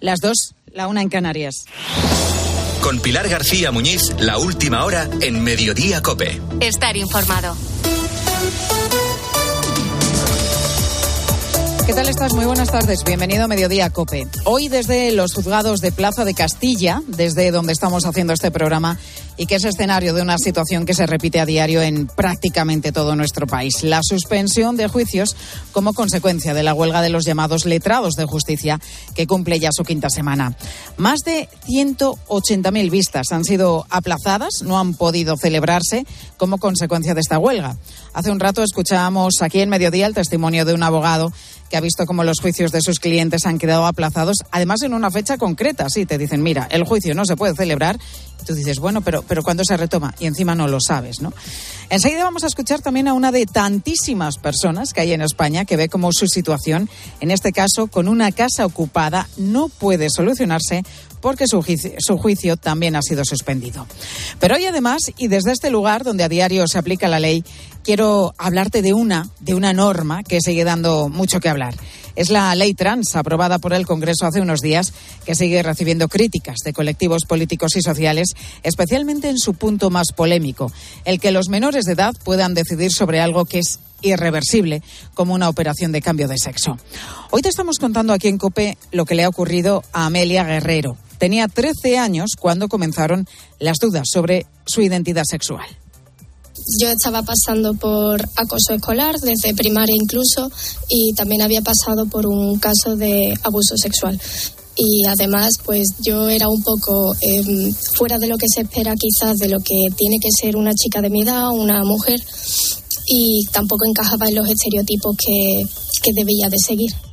Las dos, la una en Canarias. Con Pilar García Muñiz, la última hora en Mediodía Cope. Estar informado. ¿Qué tal estás? Muy buenas tardes. Bienvenido a Mediodía Cope. Hoy desde los juzgados de Plaza de Castilla, desde donde estamos haciendo este programa, y que es escenario de una situación que se repite a diario en prácticamente todo nuestro país. La suspensión de juicios como consecuencia de la huelga de los llamados letrados de justicia que cumple ya su quinta semana. Más de 180.000 vistas han sido aplazadas, no han podido celebrarse como consecuencia de esta huelga. Hace un rato escuchábamos aquí en Mediodía el testimonio de un abogado que ha visto cómo los juicios de sus clientes han quedado aplazados, además en una fecha concreta. Sí, te dicen, mira, el juicio no se puede celebrar. Y tú dices, bueno, pero, pero ¿cuándo se retoma? Y encima no lo sabes, ¿no? Enseguida vamos a escuchar también a una de tantísimas personas que hay en España que ve cómo su situación, en este caso con una casa ocupada, no puede solucionarse porque su juicio, su juicio, también ha sido suspendido. Pero hoy además, y desde este lugar donde a diario se aplica la ley, quiero hablarte de una, de una norma que sigue dando mucho que hablar. Es la ley trans aprobada por el Congreso hace unos días que sigue recibiendo críticas de colectivos políticos y sociales, especialmente en su punto más polémico, el que los menores de edad puedan decidir sobre algo que es irreversible como una operación de cambio de sexo. Hoy te estamos contando aquí en COPE lo que le ha ocurrido a Amelia Guerrero. Tenía 13 años cuando comenzaron las dudas sobre su identidad sexual. Yo estaba pasando por acoso escolar, desde primaria incluso, y también había pasado por un caso de abuso sexual. Y además, pues yo era un poco eh, fuera de lo que se espera quizás de lo que tiene que ser una chica de mi edad, una mujer, y tampoco encajaba en los estereotipos que, que debía de seguir.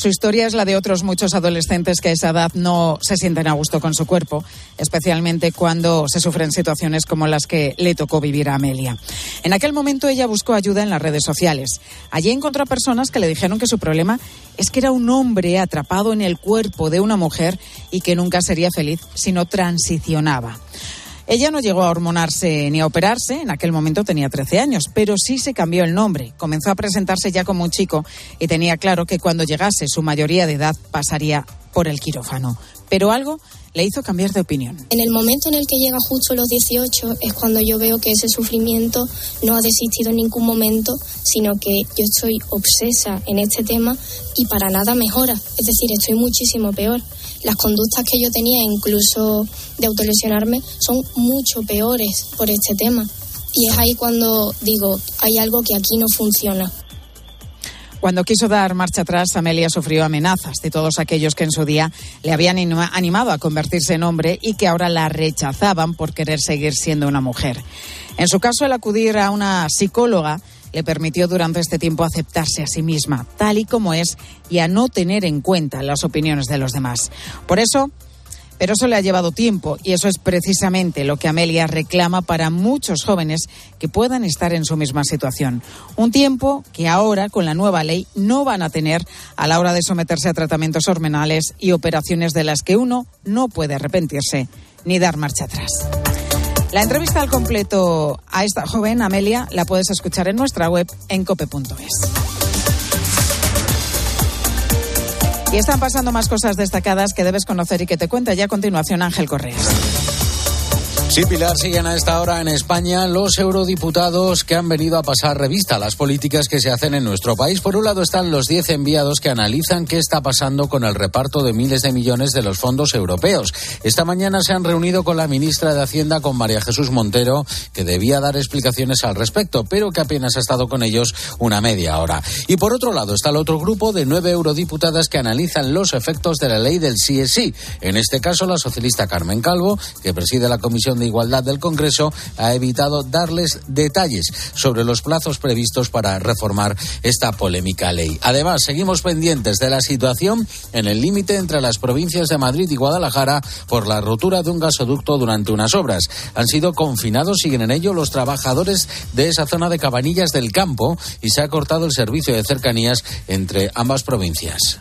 Su historia es la de otros muchos adolescentes que a esa edad no se sienten a gusto con su cuerpo, especialmente cuando se sufren situaciones como las que le tocó vivir a Amelia. En aquel momento ella buscó ayuda en las redes sociales. Allí encontró a personas que le dijeron que su problema es que era un hombre atrapado en el cuerpo de una mujer y que nunca sería feliz si no transicionaba. Ella no llegó a hormonarse ni a operarse, en aquel momento tenía 13 años, pero sí se cambió el nombre. Comenzó a presentarse ya como un chico y tenía claro que cuando llegase su mayoría de edad pasaría por el quirófano. Pero algo le hizo cambiar de opinión. En el momento en el que llega justo los 18 es cuando yo veo que ese sufrimiento no ha desistido en ningún momento, sino que yo estoy obsesa en este tema y para nada mejora. Es decir, estoy muchísimo peor las conductas que yo tenía, incluso de autolesionarme, son mucho peores por este tema. Y es ahí cuando digo, hay algo que aquí no funciona. Cuando quiso dar marcha atrás, Amelia sufrió amenazas de todos aquellos que en su día le habían animado a convertirse en hombre y que ahora la rechazaban por querer seguir siendo una mujer. En su caso, el acudir a una psicóloga le permitió durante este tiempo aceptarse a sí misma, tal y como es, y a no tener en cuenta las opiniones de los demás. Por eso, pero eso le ha llevado tiempo y eso es precisamente lo que Amelia reclama para muchos jóvenes que puedan estar en su misma situación. Un tiempo que ahora, con la nueva ley, no van a tener a la hora de someterse a tratamientos hormonales y operaciones de las que uno no puede arrepentirse ni dar marcha atrás. La entrevista al completo a esta joven, Amelia, la puedes escuchar en nuestra web en cope.es. Y están pasando más cosas destacadas que debes conocer y que te cuenta ya a continuación Ángel Correas. Sí, Pilar, siguen a esta hora en España los eurodiputados que han venido a pasar revista a las políticas que se hacen en nuestro país. Por un lado están los 10 enviados que analizan qué está pasando con el reparto de miles de millones de los fondos europeos. Esta mañana se han reunido con la ministra de Hacienda, con María Jesús Montero, que debía dar explicaciones al respecto, pero que apenas ha estado con ellos una media hora. Y por otro lado está el otro grupo de nueve eurodiputadas que analizan los efectos de la ley del sí es sí. En este caso, la socialista Carmen Calvo, que preside la Comisión de Igualdad del Congreso ha evitado darles detalles sobre los plazos previstos para reformar esta polémica ley. Además, seguimos pendientes de la situación en el límite entre las provincias de Madrid y Guadalajara por la rotura de un gasoducto durante unas obras. Han sido confinados, siguen en ello, los trabajadores de esa zona de Cabanillas del Campo y se ha cortado el servicio de cercanías entre ambas provincias.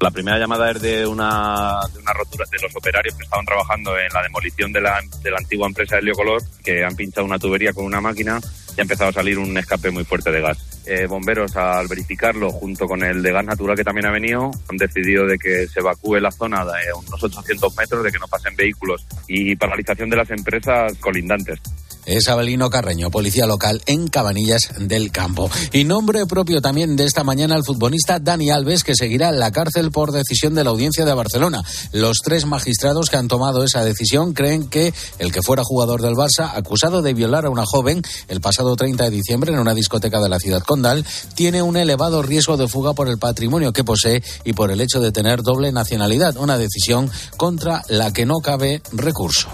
La primera llamada es de una, de una rotura de los operarios que estaban trabajando en la demolición de la, de la antigua empresa Heliocolor, que han pinchado una tubería con una máquina y ha empezado a salir un escape muy fuerte de gas. eh, bomberos al verificarlo junto con el de gas natural que también ha venido han decidido de que se evacúe la zona de unos 800 metros, de que no pasen vehículos y paralización de las empresas colindantes es Abelino Carreño, policía local en Cabanillas del Campo. Y nombre propio también de esta mañana al futbolista Dani Alves, que seguirá en la cárcel por decisión de la Audiencia de Barcelona. Los tres magistrados que han tomado esa decisión creen que el que fuera jugador del Barça, acusado de violar a una joven el pasado 30 de diciembre en una discoteca de la ciudad condal, tiene un elevado riesgo de fuga por el patrimonio que posee y por el hecho de tener doble nacionalidad, una decisión contra la que no cabe recurso.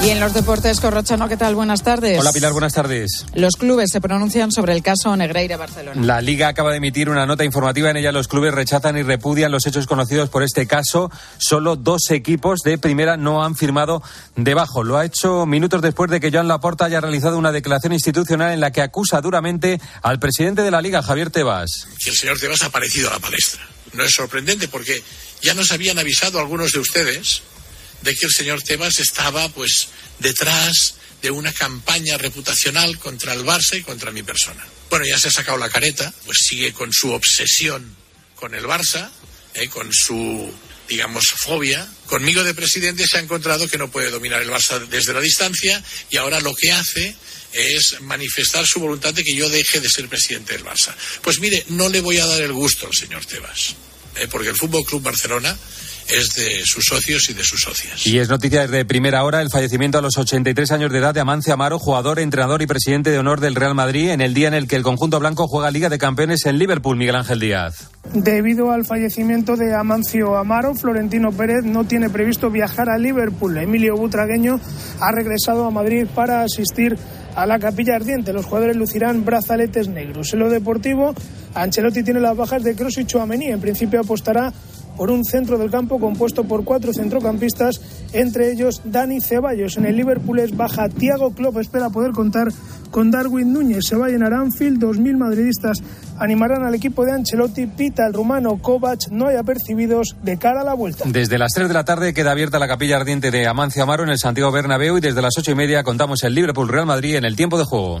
Y en los deportes, Corrochano, ¿qué tal? Buenas tardes. Hola Pilar, buenas tardes. Los clubes se pronuncian sobre el caso Negreira Barcelona. La Liga acaba de emitir una nota informativa. En ella los clubes rechazan y repudian los hechos conocidos por este caso. Solo dos equipos de primera no han firmado debajo. Lo ha hecho minutos después de que Joan Laporta haya realizado una declaración institucional en la que acusa duramente al presidente de la Liga, Javier Tebas. Que el señor Tebas ha aparecido a la palestra. No es sorprendente porque ya nos habían avisado algunos de ustedes de que el señor Tebas estaba pues detrás de una campaña reputacional contra el Barça y contra mi persona. Bueno, ya se ha sacado la careta, pues sigue con su obsesión con el Barça, eh, con su, digamos, fobia. Conmigo de presidente se ha encontrado que no puede dominar el Barça desde la distancia y ahora lo que hace es manifestar su voluntad de que yo deje de ser presidente del Barça. Pues mire, no le voy a dar el gusto al señor Tebas, eh, porque el Fútbol Club Barcelona es de sus socios y de sus socias. Y es noticia desde primera hora el fallecimiento a los 83 años de edad de Amancio Amaro, jugador, entrenador y presidente de honor del Real Madrid, en el día en el que el conjunto blanco juega Liga de Campeones en Liverpool, Miguel Ángel Díaz. Debido al fallecimiento de Amancio Amaro, Florentino Pérez no tiene previsto viajar a Liverpool. Emilio Butragueño ha regresado a Madrid para asistir a la capilla ardiente. Los jugadores lucirán brazaletes negros. En lo deportivo, Ancelotti tiene las bajas de Kroos y Chouameni. En principio apostará por un centro del campo compuesto por cuatro centrocampistas, entre ellos Dani Ceballos. En el Liverpool es baja Thiago Klopp, espera poder contar con Darwin Núñez. Se va a llenar Anfield, 2.000 madridistas animarán al equipo de Ancelotti, pita el rumano Kovac, no hay apercibidos de cara a la vuelta. Desde las 3 de la tarde queda abierta la capilla ardiente de Amancio Amaro en el Santiago Bernabéu y desde las ocho y media contamos el Liverpool Real Madrid en el tiempo de juego.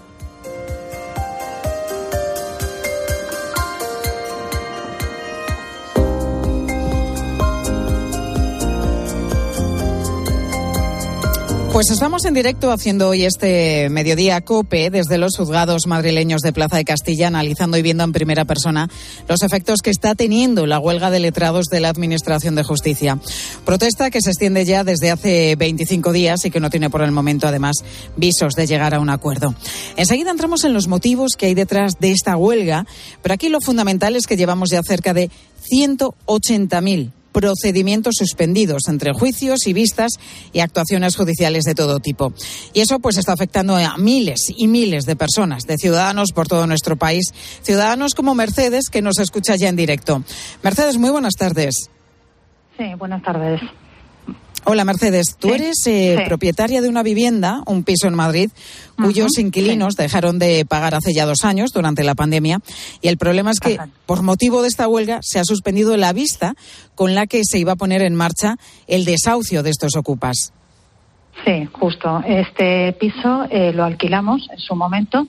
Pues estamos en directo haciendo hoy este mediodía COPE desde los juzgados madrileños de Plaza de Castilla, analizando y viendo en primera persona los efectos que está teniendo la huelga de letrados de la Administración de Justicia. Protesta que se extiende ya desde hace 25 días y que no tiene por el momento, además, visos de llegar a un acuerdo. Enseguida entramos en los motivos que hay detrás de esta huelga, pero aquí lo fundamental es que llevamos ya cerca de 180.000 procedimientos suspendidos entre juicios y vistas y actuaciones judiciales de todo tipo. Y eso pues está afectando a miles y miles de personas, de ciudadanos por todo nuestro país, ciudadanos como Mercedes que nos escucha ya en directo. Mercedes, muy buenas tardes. Sí, buenas tardes. Hola Mercedes, tú eres eh, propietaria de una vivienda, un piso en Madrid, cuyos inquilinos dejaron de pagar hace ya dos años durante la pandemia y el problema es que por motivo de esta huelga se ha suspendido la vista con la que se iba a poner en marcha el desahucio de estos ocupas. Sí, justo. Este piso eh, lo alquilamos en su momento.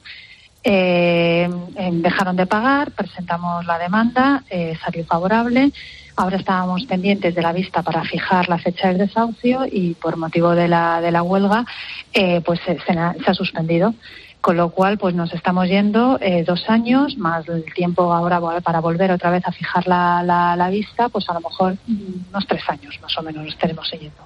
Eh, dejaron de pagar, presentamos la demanda, salió favorable Ahora estábamos pendientes de la vista para fijar la fecha del desahucio y por motivo de la, de la huelga eh, pues se, ha, suspendido. Con lo cual, pues nos estamos yendo eh, dos años, más el tiempo ahora para volver otra vez a fijar la, la, vista, pues a lo mejor unos tres años más o menos nos estaremos siguiendo.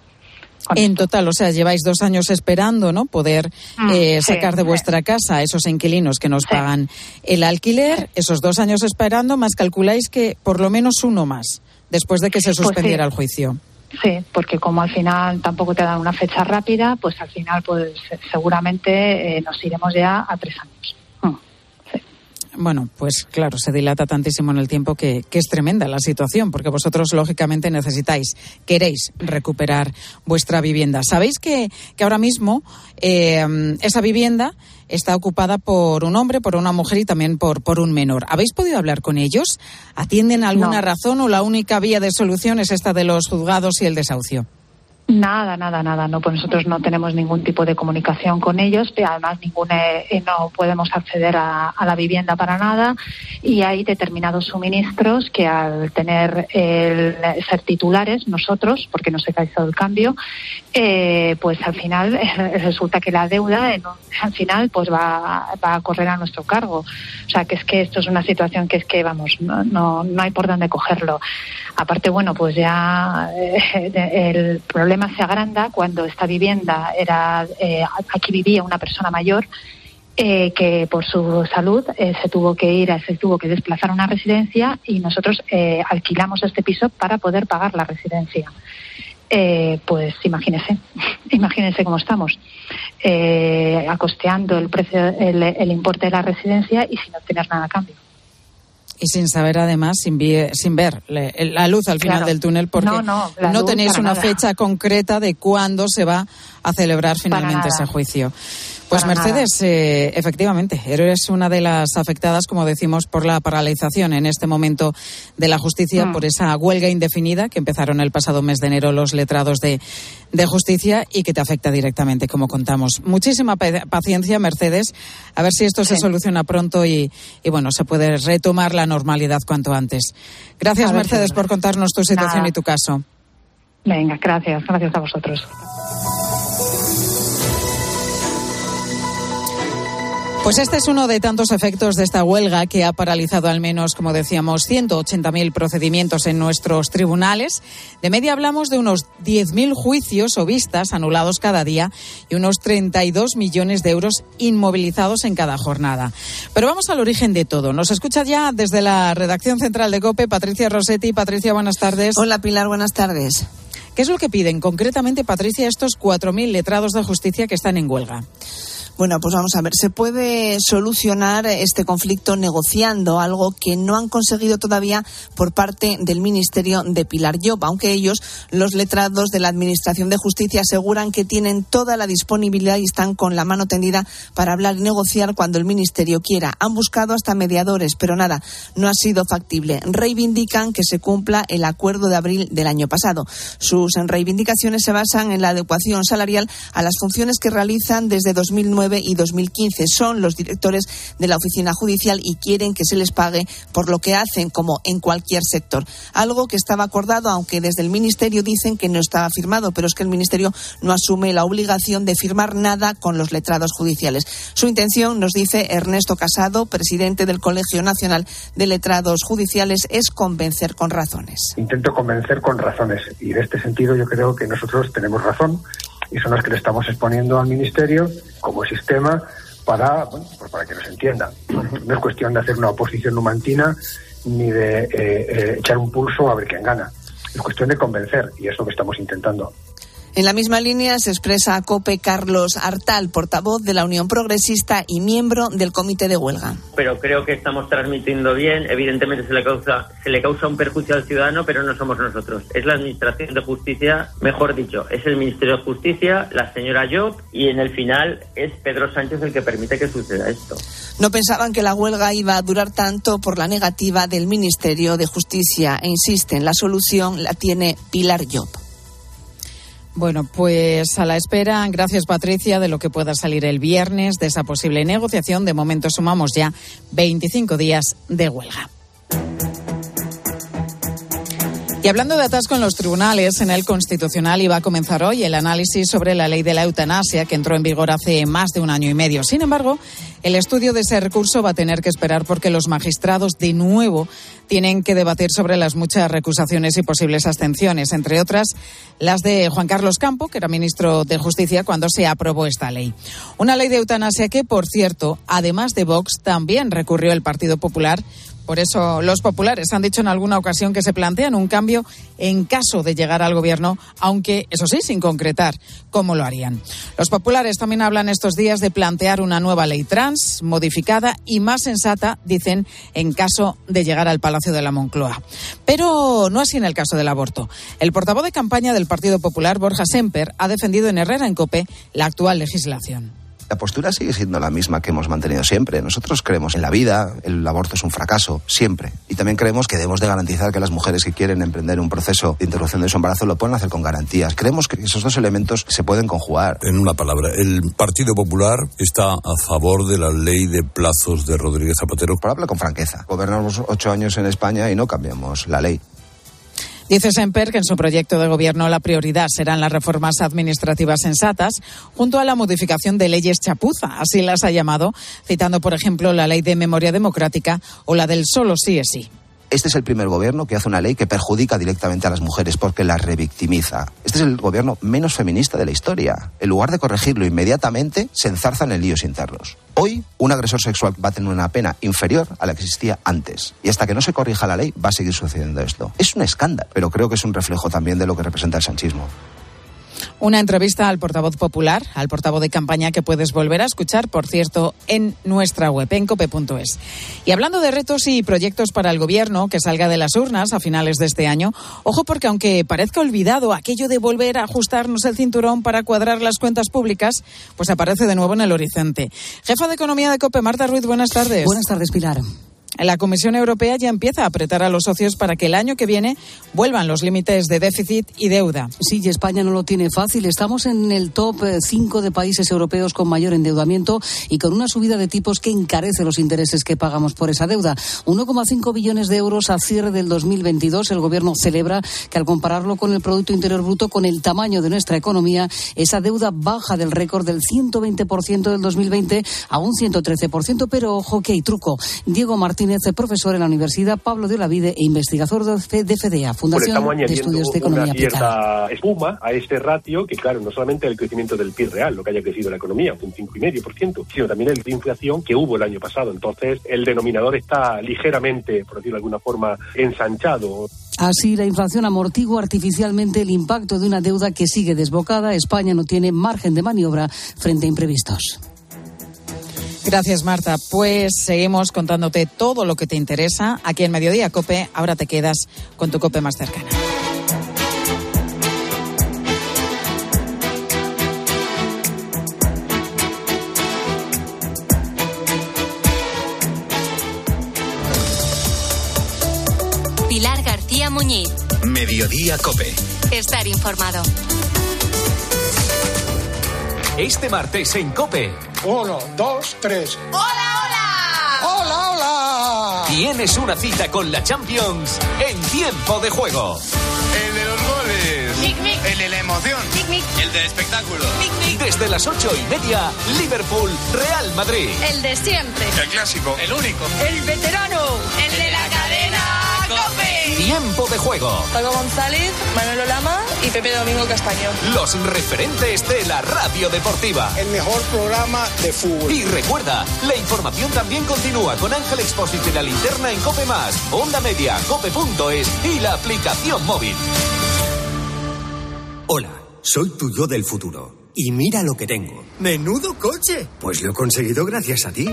En total, o sea, lleváis dos años esperando, ¿no? Poder mm, eh, sacar de vuestra casa a esos inquilinos que nos pagan el alquiler. Esos dos años esperando, más calculáis que por lo menos uno más después de que se pues suspendiera el juicio. Sí, porque como al final tampoco te dan una fecha rápida, pues al final pues seguramente eh, nos iremos ya a tres años. Bueno, pues claro, se dilata tantísimo en el tiempo que, es tremenda la situación, porque vosotros lógicamente necesitáis, queréis recuperar vuestra vivienda. Sabéis que, que ahora mismo eh, esa vivienda está ocupada por un hombre, por una mujer y también por, por un menor. ¿Habéis podido hablar con ellos? ¿Atienden alguna razón o la única vía de solución es esta de los juzgados y el desahucio? Nada, nada, nada. No, pues nosotros no tenemos ningún tipo de comunicación con ellos. Y además, ninguna, eh, no podemos acceder a, la vivienda para nada. Y hay determinados suministros que, al tener el, ser titulares nosotros, porque no se ha el cambio, eh, pues al final resulta que la deuda, al final, pues va, va a correr a nuestro cargo. O sea, que es que esto es una situación que es que, vamos, no, no, no hay por dónde cogerlo. Aparte, bueno, pues ya eh, el problema se agranda cuando esta vivienda era, eh, aquí vivía una persona mayor eh, que por su salud se tuvo que ir, se tuvo que desplazar a una residencia y nosotros alquilamos este piso para poder pagar la residencia. pues imagínese, imagínese cómo estamos, acosteando el precio, el, el importe de la residencia y sin obtener nada a cambio y sin saber además, sin, sin ver la luz al final del túnel, porque no, tenéis una fecha concreta de cuándo se va a celebrar finalmente ese juicio. Pues Mercedes, eh, efectivamente, eres una de las afectadas, como decimos, por la paralización en este momento de la justicia, mm. por esa huelga indefinida que empezaron el pasado mes de enero los letrados de, justicia y que te afecta directamente, como contamos. Muchísima paciencia, Mercedes, a ver si esto se soluciona pronto y, bueno, se puede retomar la normalidad cuanto antes. Gracias, Mercedes, por contarnos tu situación y tu caso. Venga, gracias, gracias a vosotros. Pues este es uno de tantos efectos de esta huelga que ha paralizado al menos, como decíamos, 180.000 procedimientos en nuestros tribunales. De media hablamos de unos 10.000 juicios o vistas anulados cada día y unos 32 millones de euros inmovilizados en cada jornada. Pero vamos al origen de todo. Nos escucha ya desde la redacción central de COPE Patricia Rossetti. Patricia, buenas tardes. Hola Pilar, buenas tardes. ¿Qué es lo que piden concretamente, Patricia, estos 4.000 letrados de justicia que están en huelga? Bueno, pues vamos a ver, se puede solucionar este conflicto negociando, algo que no han conseguido todavía por parte del Ministerio de Pilar Job, aunque ellos, los letrados de la Administración de Justicia, aseguran que tienen toda la disponibilidad y están con la mano tendida para hablar y negociar cuando el Ministerio quiera. Han buscado hasta mediadores, pero nada, no ha sido factible. Reivindican que se cumpla el acuerdo de abril del año pasado. Sus reivindicaciones se basan en la adecuación salarial a las funciones que realizan desde 2009 y 2015. Son los directores de la oficina judicial y quieren que se les pague por lo que hacen, como en cualquier sector. Algo que estaba acordado, aunque desde el Ministerio dicen que no estaba firmado, pero es que el Ministerio no asume la obligación de firmar nada con los letrados judiciales. Su intención, nos dice Ernesto Casado, presidente del Colegio Nacional de Letrados Judiciales, es convencer con razones. Intento convencer con razones y en este sentido yo creo que nosotros tenemos razón y son las que le estamos exponiendo al Ministerio como sistema para, pues para que nos entienda. No es cuestión de hacer una oposición numantina ni de eh, eh, echar un pulso a ver quién gana. Es cuestión de convencer y es lo que estamos intentando. En la misma línea se expresa a COPE Carlos Artal, portavoz de la Unión Progresista y miembro del Comité de Huelga. Pero creo que estamos transmitiendo bien. Evidentemente se le causa, se le causa un perjuicio al ciudadano, pero no somos nosotros. Es la Administración de Justicia, mejor dicho, es el Ministerio de Justicia, la señora Job y en el final es Pedro Sánchez el que permite que suceda esto. No pensaban que la huelga iba a durar tanto por la negativa del Ministerio de Justicia e insisten, la solución la tiene Pilar Job. Bueno, pues a la espera, gracias Patricia, de lo que pueda salir el viernes de esa posible negociación. De momento sumamos ya 25 días de huelga. Y hablando de atasco en los tribunales, en el Constitucional iba a comenzar hoy el análisis sobre la ley de la eutanasia que entró en vigor hace más de un año y medio. Sin embargo, el estudio de ese recurso va a tener que esperar porque los magistrados de nuevo tienen que debatir sobre las muchas recusaciones y posibles abstenciones, entre otras las de Juan Carlos Campo, que era ministro de Justicia cuando se aprobó esta ley. Una ley de eutanasia que, por cierto, además de Vox, también recurrió el Partido Popular Por eso los populares han dicho en alguna ocasión que se plantean un cambio en caso de llegar al gobierno, aunque eso sí, sin concretar cómo lo harían. Los populares también hablan estos días de plantear una nueva ley trans, modificada y más sensata, dicen, en caso de llegar al Palacio de la Moncloa. Pero no así en el caso del aborto. El portavoz de campaña del Partido Popular, Borja Semper, ha defendido en Herrera en Cope la actual legislación. La postura sigue siendo la misma que hemos mantenido siempre. Nosotros creemos en la vida, el aborto es un fracaso, siempre. Y también creemos que debemos de garantizar que las mujeres que quieren emprender un proceso de interrupción de su embarazo lo pueden hacer con garantías. Creemos que esos dos elementos se pueden conjugar. En una palabra, el Partido Popular está a favor de la ley de plazos de Rodríguez Zapatero. Por hablar con franqueza. Gobernamos ocho años en España y no cambiamos la ley. Dice Semper que en su proyecto de gobierno la prioridad serán las reformas administrativas sensatas junto a la modificación de leyes chapuza, así las ha llamado, citando, por ejemplo, la ley de memoria democrática o la del solo sí es sí. Este es el primer gobierno que hace una ley que perjudica directamente a las mujeres porque las revictimiza. Este es el gobierno menos feminista de la historia. En lugar de corregirlo inmediatamente, se enzarzan en líos internos. Hoy, un agresor sexual va a tener una pena inferior a la que existía antes. Y hasta que no se corrija la ley, va a seguir sucediendo esto. Es un escándalo, pero creo que es un reflejo también de lo que representa el sanchismo. Una entrevista al portavoz popular, al portavoz de campaña que puedes volver a escuchar, por cierto, en nuestra web, en cope.es. Y hablando de retos y proyectos para el gobierno que salga de las urnas a finales de este año, ojo porque aunque parezca olvidado aquello de volver a ajustarnos el cinturón para cuadrar las cuentas públicas, pues aparece de nuevo en el horizonte. Jefa de Economía de Cope, Marta Ruiz, buenas tardes. Buenas tardes, Pilar. La Comisión Europea ya empieza a apretar a los socios para que el año que viene vuelvan los límites de déficit y deuda. Sí, y España no lo tiene fácil. Estamos en el top 5 de países europeos con mayor endeudamiento y con una subida de tipos que encarece los intereses que pagamos por esa deuda. 1,5 billones de euros a cierre del 2022. El Gobierno celebra que al compararlo con el Producto Interior Bruto, con el tamaño de nuestra economía, esa deuda baja del récord del 120% del 2020 a un 113%. Pero ojo que hay truco. Diego Martín Martínez, profesor en la Universidad Pablo de Olavide e investigador de FDA, Fundación de Estudios de Economía una cierta Aplicada. espuma a este ratio, que claro, no solamente el crecimiento del PIB real, lo que haya crecido la economía, un 5,5%, sino también el de inflación que hubo el año pasado. Entonces, el denominador está ligeramente, por decirlo de alguna forma, ensanchado. Así, la inflación amortigua artificialmente el impacto de una deuda que sigue desbocada. España no tiene margen de maniobra frente a imprevistos. Gracias, Marta. Pues seguimos contándote todo lo que te interesa aquí en Mediodía Cope. Ahora te quedas con tu Cope más cercana. Pilar García Muñiz. Mediodía Cope. Estar informado. Este martes en Cope. Uno, dos, tres. ¡Hola, hola! ¡Hola, hola! Tienes una cita con la Champions en tiempo de juego. El de los goles. Mic, mic. El de la emoción. Mic, mic. El del espectáculo. Desde las ocho y media, Liverpool, Real Madrid. El de siempre. El clásico. El único. El veterano. El de. Tiempo de juego. Paco González, Manuel Lama y Pepe Domingo Castaño. Los referentes de la radio deportiva. El mejor programa de fútbol. Y recuerda, la información también continúa con Ángel Expósito y la linterna en Cope Más, Onda Media, Cope.es y la aplicación móvil. Hola, soy tu yo del futuro. Y mira lo que tengo. ¡Menudo coche! Pues lo he conseguido gracias a ti.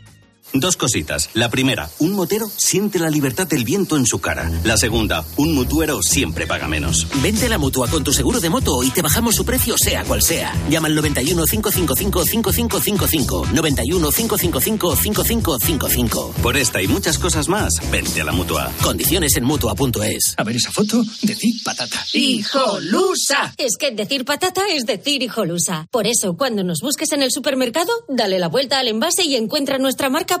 Dos cositas. La primera, un motero siente la libertad del viento en su cara. La segunda, un mutuero siempre paga menos. Vente a la mutua con tu seguro de moto y te bajamos su precio sea cual sea. Llama al 91 555 5555. 91 555 5555. Por esta y muchas cosas más, vente a la mutua. Condiciones en mutua.es. A ver esa foto, decir patata. ¡Hijolusa! Es que decir patata es decir hijolusa. Por eso, cuando nos busques en el supermercado, dale la vuelta al envase y encuentra nuestra marca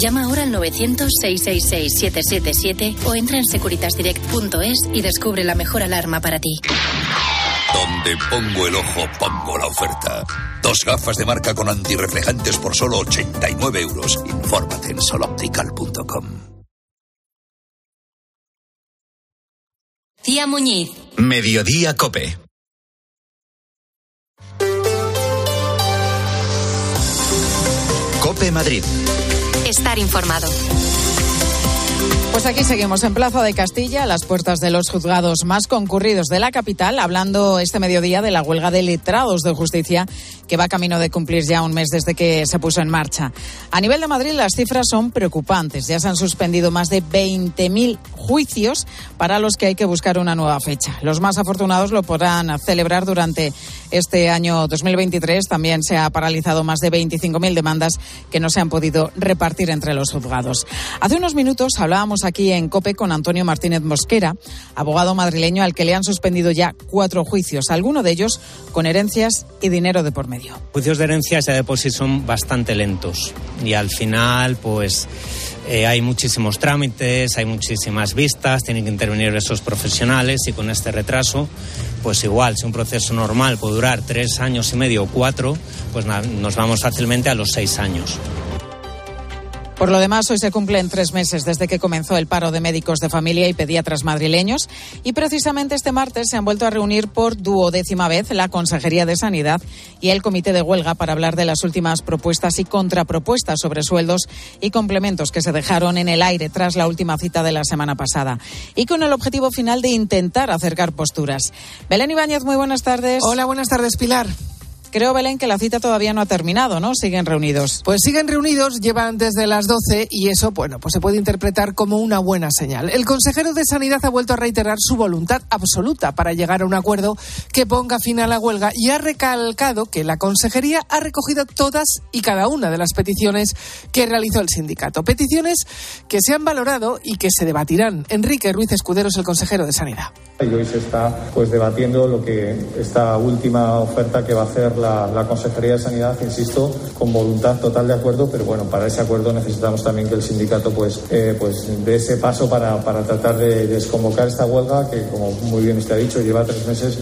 Llama ahora al 900-666-777 o entra en securitasdirect.es y descubre la mejor alarma para ti. Donde pongo el ojo, pongo la oferta. Dos gafas de marca con antirreflejantes por solo 89 euros. Infórmate en soloptical.com. Tía Muñiz. Mediodía Cope. Cope Madrid. Estar informado. Pues aquí seguimos en Plaza de Castilla, a las puertas de los juzgados más concurridos de la capital, hablando este mediodía de la huelga de letrados de justicia que va camino de cumplir ya un mes desde que se puso en marcha. A nivel de Madrid las cifras son preocupantes. Ya se han suspendido más de 20.000 juicios para los que hay que buscar una nueva fecha. Los más afortunados lo podrán celebrar durante este año 2023. También se ha paralizado más de 25.000 demandas que no se han podido repartir entre los juzgados. Hace unos minutos hablábamos aquí en COPE con Antonio Martínez Mosquera, abogado madrileño al que le han suspendido ya cuatro juicios, alguno de ellos con herencias y dinero de por medio. Juicios de herencias ya de por sí son bastante lentos y al final pues eh, hay muchísimos trámites, hay muchísimas vistas, tienen que intervenir esos profesionales y con este retraso pues igual, si un proceso normal puede durar tres años y medio o cuatro, pues nos vamos fácilmente a los seis años. Por lo demás, hoy se cumplen tres meses desde que comenzó el paro de médicos de familia y pediatras madrileños y precisamente este martes se han vuelto a reunir por duodécima vez la Consejería de Sanidad y el Comité de Huelga para hablar de las últimas propuestas y contrapropuestas sobre sueldos y complementos que se dejaron en el aire tras la última cita de la semana pasada y con el objetivo final de intentar acercar posturas. Belén Ibáñez, muy buenas tardes. Hola, buenas tardes, Pilar. Creo, Belén, que la cita todavía no ha terminado, ¿no? Siguen reunidos. Pues siguen reunidos, llevan desde las 12 y eso, bueno, pues se puede interpretar como una buena señal. El consejero de Sanidad ha vuelto a reiterar su voluntad absoluta para llegar a un acuerdo que ponga fin a la huelga y ha recalcado que la consejería ha recogido todas y cada una de las peticiones que realizó el sindicato. Peticiones que se han valorado y que se debatirán. Enrique Ruiz Escudero es el consejero de Sanidad. Y hoy se está pues debatiendo lo que esta última oferta que va a hacer la, Consejería de Sanidad, insisto, con voluntad total de acuerdo, pero bueno, para ese acuerdo necesitamos también que el sindicato pues, eh, pues dé ese paso para, para tratar de desconvocar esta huelga que, como muy bien usted ha dicho, lleva tres meses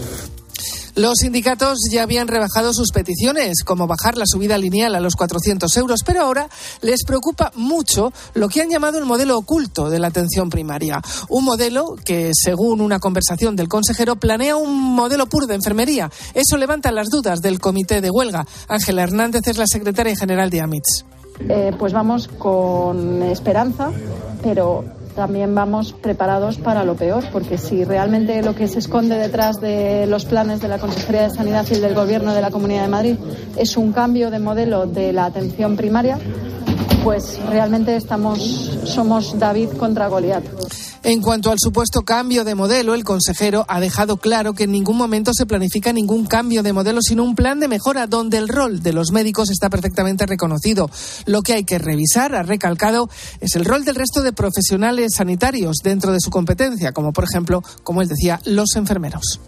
los sindicatos ya habían rebajado sus peticiones, como bajar la subida lineal a los 400 euros, pero ahora les preocupa mucho lo que han llamado el modelo oculto de la atención primaria. Un modelo que, según una conversación del consejero, planea un modelo puro de enfermería. Eso levanta las dudas del comité de huelga. Ángela Hernández es la secretaria general de AMITS. Eh, pues vamos con esperanza, pero también vamos preparados para lo peor, porque si realmente lo que se esconde detrás de los planes de la Consejería de Sanidad y del Gobierno de la Comunidad de Madrid es un cambio de modelo de la atención primaria, pues realmente estamos, somos David contra Goliat. En cuanto al supuesto cambio de modelo, el consejero ha dejado claro que en ningún momento se planifica ningún cambio de modelo, sino un plan de mejora donde el rol de los médicos está perfectamente reconocido. Lo que hay que revisar, ha recalcado, es el rol del resto de profesionales sanitarios dentro de su competencia, como por ejemplo, como él decía, los enfermeros.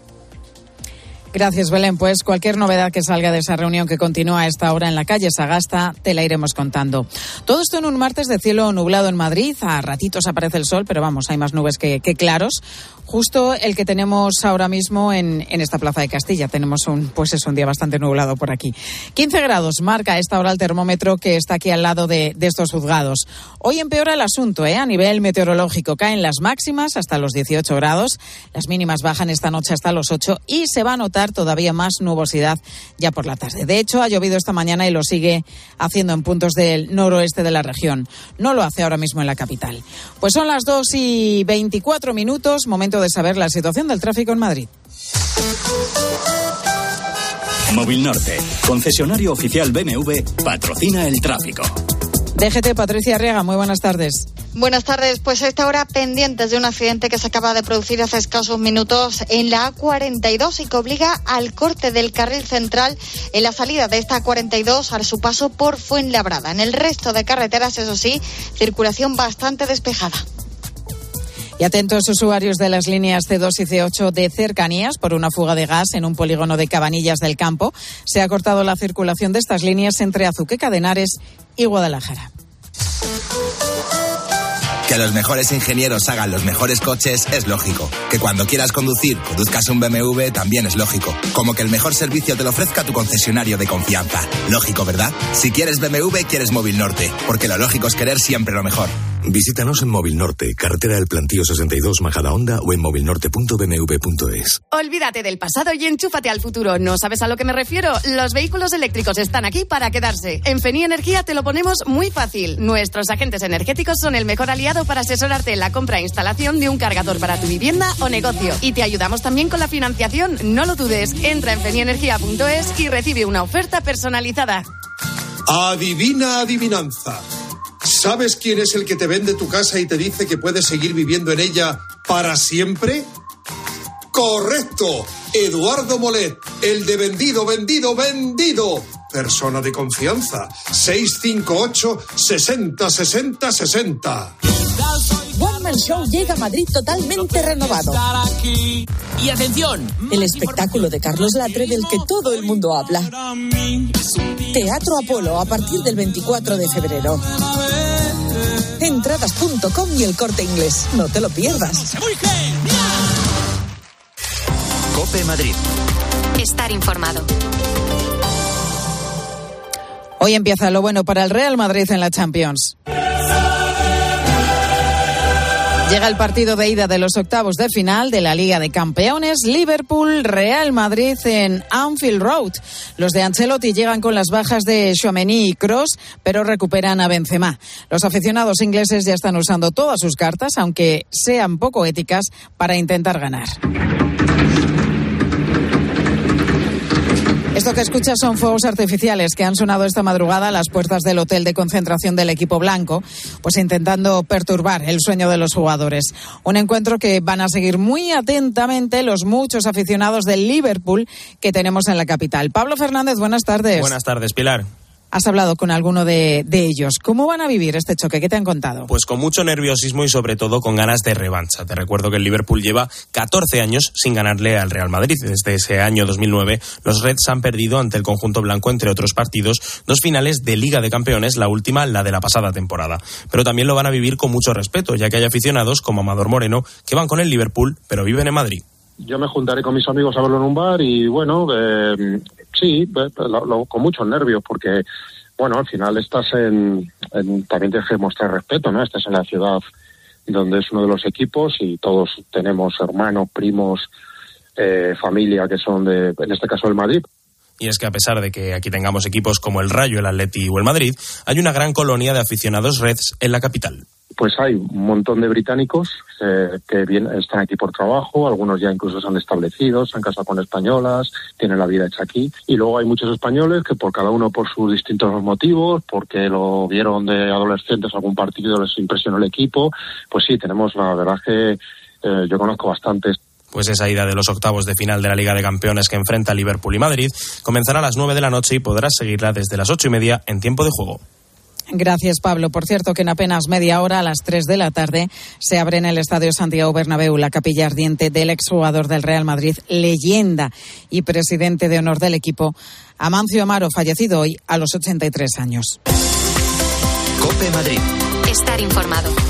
Gracias, Belén. Pues cualquier novedad que salga de esa reunión que continúa a esta hora en la calle Sagasta, te la iremos contando. Todo esto en un martes de cielo nublado en Madrid. A ratitos aparece el sol, pero vamos, hay más nubes que, claros. Justo el que tenemos ahora mismo en, esta plaza de Castilla. Tenemos un, pues es un día bastante nublado por aquí. 15 grados marca a esta hora el termómetro que está aquí al lado de, estos juzgados. Hoy empeora el asunto, ¿eh? A nivel meteorológico caen las máximas hasta los 18 grados. Las mínimas bajan esta noche hasta los 8 y se va a notar todavía más nubosidad ya por la tarde. De hecho, ha llovido esta mañana y lo sigue haciendo en puntos del noroeste de la región. No lo hace ahora mismo en la capital. Pues son las 2 y 24 minutos, momento de saber la situación del tráfico en Madrid. Móvil Norte, concesionario oficial BMW, patrocina el tráfico. DGT, Patricia Arriaga, muy buenas tardes. Buenas tardes. Pues a esta hora pendientes de un accidente que se acaba de producir hace escasos minutos en la A42 y que obliga al corte del carril central en la salida de esta A42 a su paso por Fuenlabrada. En el resto de carreteras, eso sí, circulación bastante despejada. Y atentos usuarios de las líneas C2 y C8 de cercanías por una fuga de gas en un polígono de Cabanillas del Campo. Se ha cortado la circulación de estas líneas entre Azuqueca de Henares y Guadalajara. Que los mejores ingenieros hagan los mejores coches es lógico. Que cuando quieras conducir, conduzcas un BMW también es lógico. Como que el mejor servicio te lo ofrezca tu concesionario de confianza. Lógico, ¿verdad? Si quieres BMW, quieres Móvil Norte. Porque lo lógico es querer siempre lo mejor. Visítanos en Móvil Norte, carretera del Plantío 62, Majada Honda o en movilnorte.bmw.es. Olvídate del pasado y enchúfate al futuro. ¿No sabes a lo que me refiero? Los vehículos eléctricos están aquí para quedarse. En Feni Energía te lo ponemos muy fácil. Nuestros agentes energéticos son el mejor aliado para asesorarte en la compra e instalación de un cargador para tu vivienda o negocio. Y te ayudamos también con la financiación. No lo dudes. Entra en fenienergía.es y recibe una oferta personalizada. Adivina adivinanza. ¿Sabes quién es el que te vende tu casa y te dice que puedes seguir viviendo en ella para siempre? Correcto. Eduardo Molet, el de vendido, vendido, vendido. Persona de confianza. 658 60 60 60. One Man Show llega a Madrid totalmente renovado. Y atención, El espectáculo de Carlos Latre del que todo el mundo habla. Teatro Apolo a partir del 24 de febrero. Entradas.com y el corte inglés. No te lo pierdas. Cope Madrid. Estar informado. Hoy empieza lo bueno para el Real Madrid en la Champions. Llega el partido de ida de los octavos de final de la Liga de Campeones, Liverpool-Real Madrid en Anfield Road. Los de Ancelotti llegan con las bajas de Chouameni y Cross, pero recuperan a Benzema. Los aficionados ingleses ya están usando todas sus cartas, aunque sean poco éticas, para intentar ganar. Esto que escuchas son fuegos artificiales que han sonado esta madrugada a las puertas del hotel de concentración del equipo blanco, pues intentando perturbar el sueño de los jugadores. Un encuentro que van a seguir muy atentamente los muchos aficionados del Liverpool que tenemos en la capital. Pablo Fernández, buenas tardes. Buenas tardes, Pilar. Has hablado con alguno de, de, ellos. ¿Cómo van a vivir este choque? ¿Qué te han contado? Pues con mucho nerviosismo y sobre todo con ganas de revancha. Te recuerdo que el Liverpool lleva 14 años sin ganarle al Real Madrid. Desde ese año 2009, los Reds han perdido ante el conjunto blanco, entre otros partidos, dos finales de Liga de Campeones, la última, la de la pasada temporada. Pero también lo van a vivir con mucho respeto, ya que hay aficionados como Amador Moreno que van con el Liverpool, pero viven en Madrid. Yo me juntaré con mis amigos a verlo en un bar y bueno, eh, sí, lo, con muchos nervios porque bueno, al final estás en, en, también tienes que mostrar respeto, ¿no? Estás en la ciudad donde es uno de los equipos y todos tenemos hermanos, primos, eh, familia que son de, en este caso, el Madrid. Y es que a pesar de que aquí tengamos equipos como el Rayo, el Atleti o el Madrid, hay una gran colonia de aficionados Reds en la capital pues hay un montón de británicos eh, que bien, están aquí por trabajo, algunos ya incluso se han establecido, se han casado con españolas, tienen la vida hecha aquí, y luego hay muchos españoles que por cada uno por sus distintos motivos, porque lo vieron de adolescentes algún partido, les impresionó el equipo, pues sí, tenemos la verdad que eh, yo conozco bastantes pues esa ida de los octavos de final de la Liga de Campeones que enfrenta Liverpool y Madrid comenzará a las nueve de la noche y podrás seguirla desde las ocho y media en tiempo de juego. Gracias, Pablo. Por cierto, que en apenas media hora, a las 3 de la tarde, se abre en el Estadio Santiago Bernabéu la capilla ardiente del exjugador del Real Madrid, leyenda y presidente de honor del equipo, Amancio Amaro, fallecido hoy a los 83 años. Cope Madrid. Estar informado.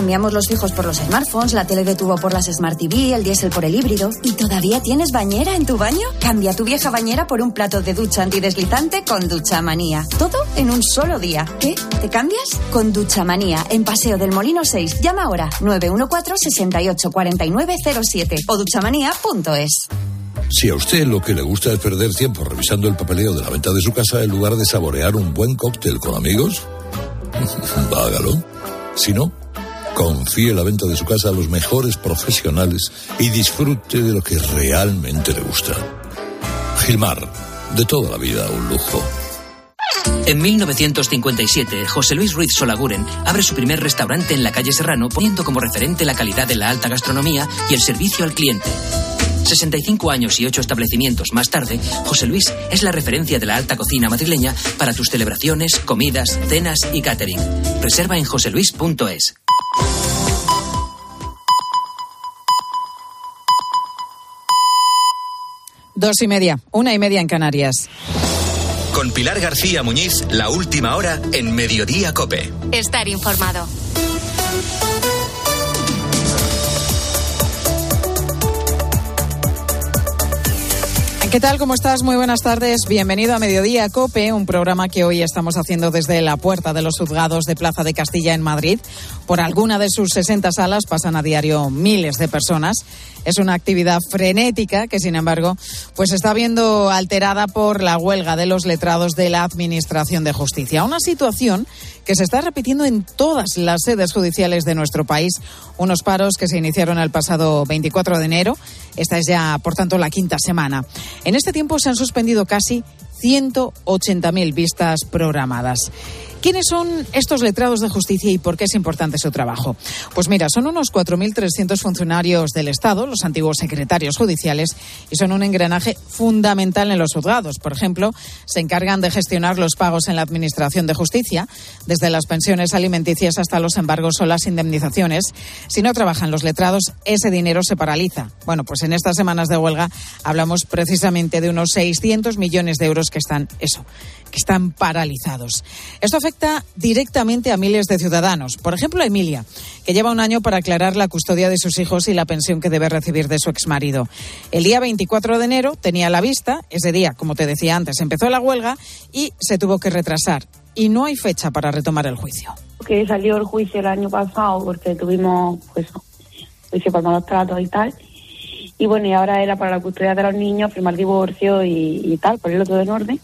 Cambiamos los fijos por los smartphones, la tele de tubo por las Smart TV, el diésel por el híbrido. ¿Y todavía tienes bañera en tu baño? Cambia tu vieja bañera por un plato de ducha antideslizante con Ducha Manía. Todo en un solo día. ¿Qué? ¿Te cambias? Con Ducha Manía, en Paseo del Molino 6. Llama ahora 914 68 49 07 o duchamanía.es. Si a usted lo que le gusta es perder tiempo revisando el papeleo de la venta de su casa en lugar de saborear un buen cóctel con amigos, hágalo. Si no, confíe la venta de su casa a los mejores profesionales y disfrute de lo que realmente le gusta. Gilmar, de toda la vida un lujo. En 1957, José Luis Ruiz Solaguren abre su primer restaurante en la calle Serrano, poniendo como referente la calidad de la alta gastronomía y el servicio al cliente. 65 años y 8 establecimientos más tarde, José Luis es la referencia de la alta cocina madrileña para tus celebraciones, comidas, cenas y catering. Reserva en joseluis.es. Dos y media, una y media en Canarias. Con Pilar García Muñiz, la última hora en Mediodía Cope. Estar informado. ¿Qué tal? ¿Cómo estás? Muy buenas tardes. Bienvenido a Mediodía Cope, un programa que hoy estamos haciendo desde la puerta de los juzgados de Plaza de Castilla en Madrid. Por alguna de sus 60 salas pasan a diario miles de personas. Es una actividad frenética que, sin embargo, pues está viendo alterada por la huelga de los letrados de la Administración de Justicia. Una situación que se está repitiendo en todas las sedes judiciales de nuestro país. Unos paros que se iniciaron el pasado 24 de enero. Esta es ya, por tanto, la quinta semana. En este tiempo se han suspendido casi 180.000 vistas programadas. ¿Quiénes son estos letrados de justicia y por qué es importante su trabajo? Pues mira, son unos 4.300 funcionarios del Estado, los antiguos secretarios judiciales, y son un engranaje fundamental en los juzgados. Por ejemplo, se encargan de gestionar los pagos en la Administración de Justicia, desde las pensiones alimenticias hasta los embargos o las indemnizaciones. Si no trabajan los letrados, ese dinero se paraliza. Bueno, pues en estas semanas de huelga hablamos precisamente de unos 600 millones de euros que están, eso, que están paralizados. Esto afecta directamente a miles de ciudadanos. Por ejemplo, a Emilia, que lleva un año para aclarar la custodia de sus hijos y la pensión que debe recibir de su exmarido. El día 24 de enero tenía la vista, ese día, como te decía antes, empezó la huelga y se tuvo que retrasar. Y no hay fecha para retomar el juicio. Que salió el juicio el año pasado porque tuvimos pues juicio por malos tratos y tal. Y bueno, y ahora era para la custodia de los niños, firmar divorcio y, y tal, ponerlo todo en orden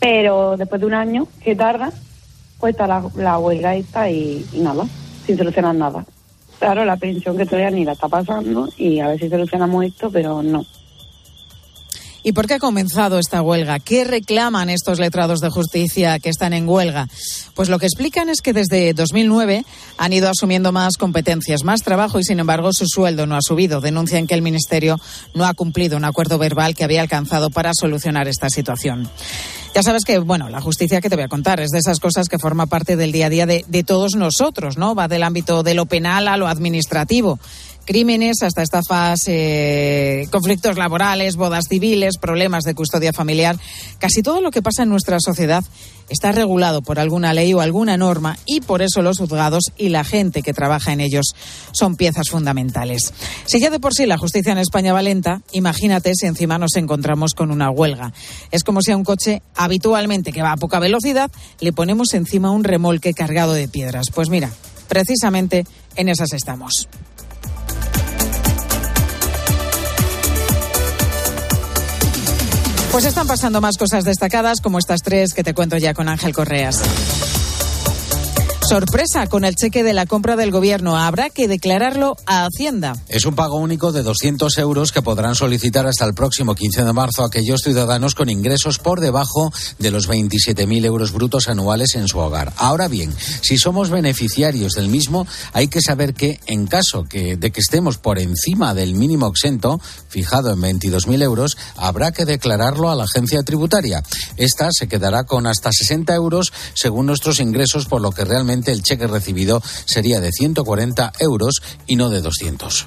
pero después de un año que tarda, pues está la, la huelga esta y, y, nada, sin solucionar nada. Claro, la pensión que todavía ni la está pasando y a ver si solucionamos esto, pero no. ¿Y por qué ha comenzado esta huelga? ¿Qué reclaman estos letrados de justicia que están en huelga? Pues lo que explican es que desde 2009 han ido asumiendo más competencias, más trabajo y sin embargo su sueldo no ha subido. Denuncian que el Ministerio no ha cumplido un acuerdo verbal que había alcanzado para solucionar esta situación. Ya sabes que, bueno, la justicia que te voy a contar es de esas cosas que forma parte del día a día de, de todos nosotros, ¿no? Va del ámbito de lo penal a lo administrativo crímenes hasta estafas, eh, conflictos laborales, bodas civiles, problemas de custodia familiar. Casi todo lo que pasa en nuestra sociedad está regulado por alguna ley o alguna norma y por eso los juzgados y la gente que trabaja en ellos son piezas fundamentales. Si ya de por sí la justicia en España va lenta, imagínate si encima nos encontramos con una huelga. Es como si a un coche habitualmente que va a poca velocidad le ponemos encima un remolque cargado de piedras. Pues mira, precisamente en esas estamos. Pues están pasando más cosas destacadas como estas tres que te cuento ya con Ángel Correas. Sorpresa con el cheque de la compra del gobierno. Habrá que declararlo a Hacienda. Es un pago único de 200 euros que podrán solicitar hasta el próximo 15 de marzo aquellos ciudadanos con ingresos por debajo de los 27.000 euros brutos anuales en su hogar. Ahora bien, si somos beneficiarios del mismo, hay que saber que en caso que, de que estemos por encima del mínimo exento, fijado en 22.000 euros, habrá que declararlo a la agencia tributaria. Esta se quedará con hasta 60 euros según nuestros ingresos, por lo que realmente el cheque recibido sería de 140 euros y no de 200.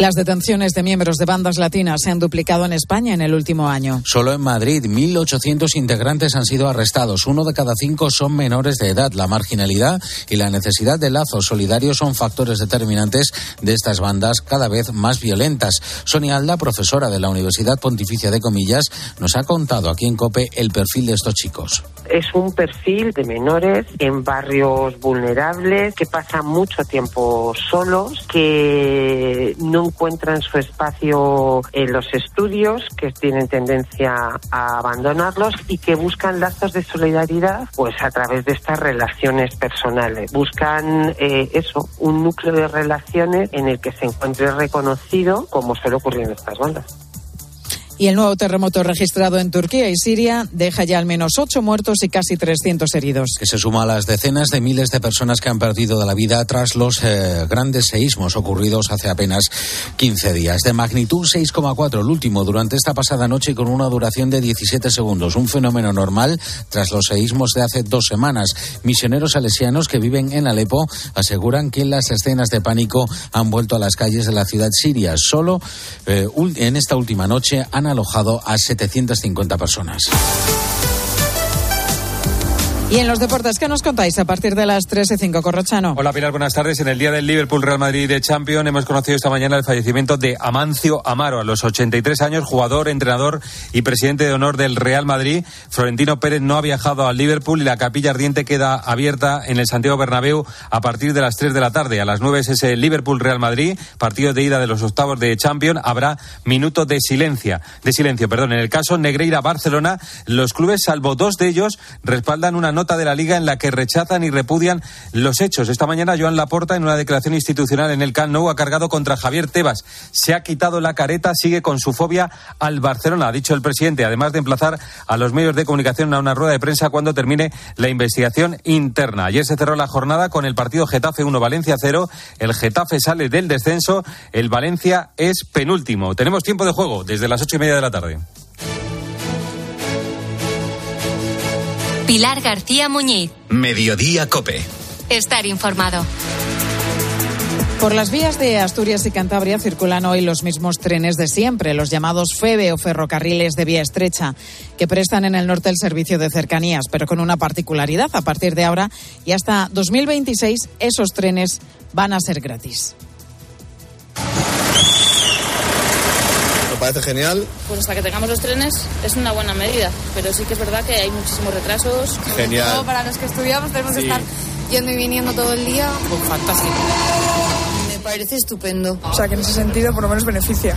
Las detenciones de miembros de bandas latinas se han duplicado en España en el último año. Solo en Madrid, 1.800 integrantes han sido arrestados. Uno de cada cinco son menores de edad. La marginalidad y la necesidad de lazos solidarios son factores determinantes de estas bandas cada vez más violentas. Sonia Alda, profesora de la Universidad Pontificia de Comillas, nos ha contado aquí en COPE el perfil de estos chicos. Es un perfil de menores en barrios vulnerables que pasan mucho tiempo solos, que no encuentran su espacio en los estudios, que tienen tendencia a abandonarlos y que buscan lazos de solidaridad pues a través de estas relaciones personales. Buscan eh, eso, un núcleo de relaciones en el que se encuentre reconocido como suele ocurrir en estas bandas. Y el nuevo terremoto registrado en Turquía y Siria deja ya al menos ocho muertos y casi 300 heridos. Que se suma a las decenas de miles de personas que han perdido la vida tras los eh, grandes seísmos ocurridos hace apenas 15 días. De magnitud 6,4, el último durante esta pasada noche con una duración de 17 segundos. Un fenómeno normal tras los seísmos de hace dos semanas. Misioneros salesianos que viven en Alepo aseguran que las escenas de pánico han vuelto a las calles de la ciudad siria. Solo eh, en esta última noche han alojado a 750 personas. Y en los deportes, ¿qué nos contáis a partir de las 3 y 5, Corrochano? Hola Pilar, buenas tardes. En el día del Liverpool Real Madrid de Champions hemos conocido esta mañana el fallecimiento de Amancio Amaro, a los 83 años, jugador, entrenador y presidente de honor del Real Madrid. Florentino Pérez no ha viajado al Liverpool y la capilla ardiente queda abierta en el Santiago Bernabéu a partir de las 3 de la tarde. A las 9 es ese Liverpool Real Madrid, partido de ida de los octavos de Champions. Habrá minutos de silencio, de silencio, perdón. En el caso Negreira Barcelona, los clubes, salvo dos de ellos, respaldan una nota de la Liga en la que rechazan y repudian los hechos. Esta mañana Joan Laporta, en una declaración institucional en el Camp Nou, ha cargado contra Javier Tebas. Se ha quitado la careta, sigue con su fobia al Barcelona, ha dicho el presidente, además de emplazar a los medios de comunicación a una rueda de prensa cuando termine la investigación interna. Ayer se cerró la jornada con el partido Getafe 1, Valencia 0. El Getafe sale del descenso, el Valencia es penúltimo. Tenemos tiempo de juego desde las ocho y media de la tarde. Pilar García Muñiz. Mediodía Cope. Estar informado. Por las vías de Asturias y Cantabria circulan hoy los mismos trenes de siempre, los llamados FEBE o ferrocarriles de vía estrecha, que prestan en el norte el servicio de cercanías, pero con una particularidad. A partir de ahora y hasta 2026, esos trenes van a ser gratis. Parece genial. Pues hasta que tengamos los trenes es una buena medida, pero sí que es verdad que hay muchísimos retrasos. Genial. Todo para los que estudiamos tenemos que estar yendo y viniendo todo el día. Pues fantástico. Me parece estupendo. O sea que en ese sentido por lo menos beneficia.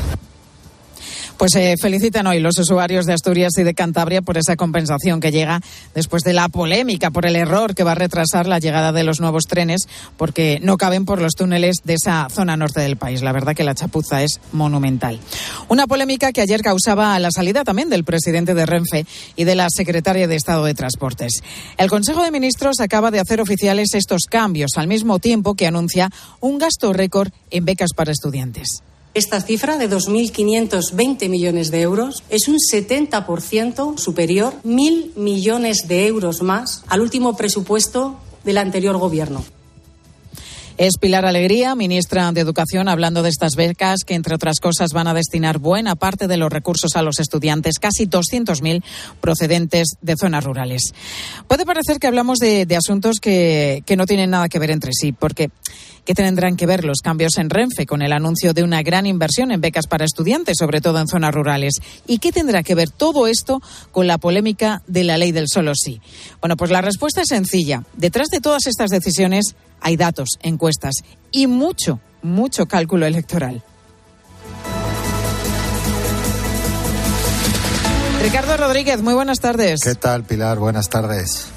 Pues eh, felicitan hoy los usuarios de Asturias y de Cantabria por esa compensación que llega después de la polémica por el error que va a retrasar la llegada de los nuevos trenes porque no caben por los túneles de esa zona norte del país. La verdad que la chapuza es monumental. Una polémica que ayer causaba la salida también del presidente de Renfe y de la secretaria de Estado de Transportes. El Consejo de Ministros acaba de hacer oficiales estos cambios al mismo tiempo que anuncia un gasto récord en becas para estudiantes. Esta cifra de 2.520 millones de euros es un 70% superior, mil millones de euros más al último presupuesto del anterior Gobierno. Es Pilar Alegría, ministra de Educación, hablando de estas becas que, entre otras cosas, van a destinar buena parte de los recursos a los estudiantes, casi 200.000 procedentes de zonas rurales. Puede parecer que hablamos de, de asuntos que, que no tienen nada que ver entre sí, porque ¿qué tendrán que ver los cambios en Renfe con el anuncio de una gran inversión en becas para estudiantes, sobre todo en zonas rurales? ¿Y qué tendrá que ver todo esto con la polémica de la ley del solo sí? Bueno, pues la respuesta es sencilla. Detrás de todas estas decisiones hay datos, encuestas y mucho, mucho cálculo electoral. Ricardo Rodríguez, muy buenas tardes. ¿Qué tal, Pilar? Buenas tardes.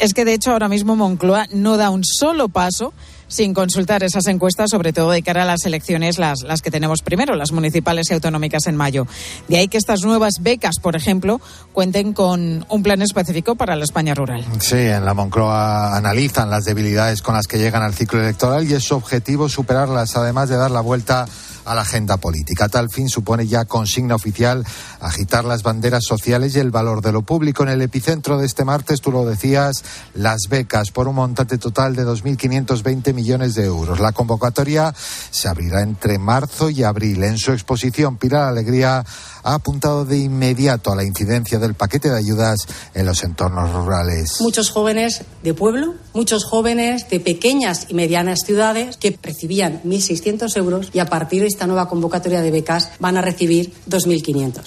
Es que de hecho ahora mismo Moncloa no da un solo paso sin consultar esas encuestas, sobre todo de cara a las elecciones, las, las que tenemos primero, las municipales y autonómicas en mayo. De ahí que estas nuevas becas, por ejemplo, cuenten con un plan específico para la España rural. Sí, en la Moncloa analizan las debilidades con las que llegan al ciclo electoral y es su objetivo superarlas, además de dar la vuelta a la agenda política. tal fin supone ya consigna oficial agitar las banderas sociales y el valor de lo público. En el epicentro de este martes, tú lo decías, las becas por un montante total de 2.520 millones de euros. La convocatoria se abrirá entre marzo y abril. En su exposición, Pilar Alegría ha apuntado de inmediato a la incidencia del paquete de ayudas en los entornos rurales. Muchos jóvenes de pueblo, muchos jóvenes de pequeñas y medianas ciudades que recibían 1.600 euros y a partir de esta nueva convocatoria de becas van a recibir 2.500.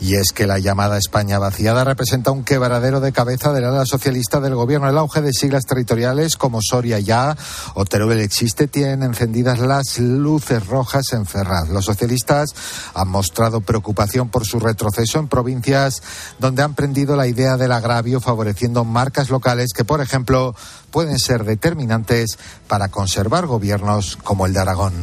Y es que la llamada España vaciada representa un quebradero de cabeza del ala socialista del gobierno. El auge de siglas territoriales como Soria ya o Teruel existe tienen encendidas las luces rojas en Ferraz. Los socialistas han mostrado preocupación por su retroceso en provincias donde han prendido la idea del agravio favoreciendo marcas locales que, por ejemplo, pueden ser determinantes para conservar gobiernos como el de Aragón.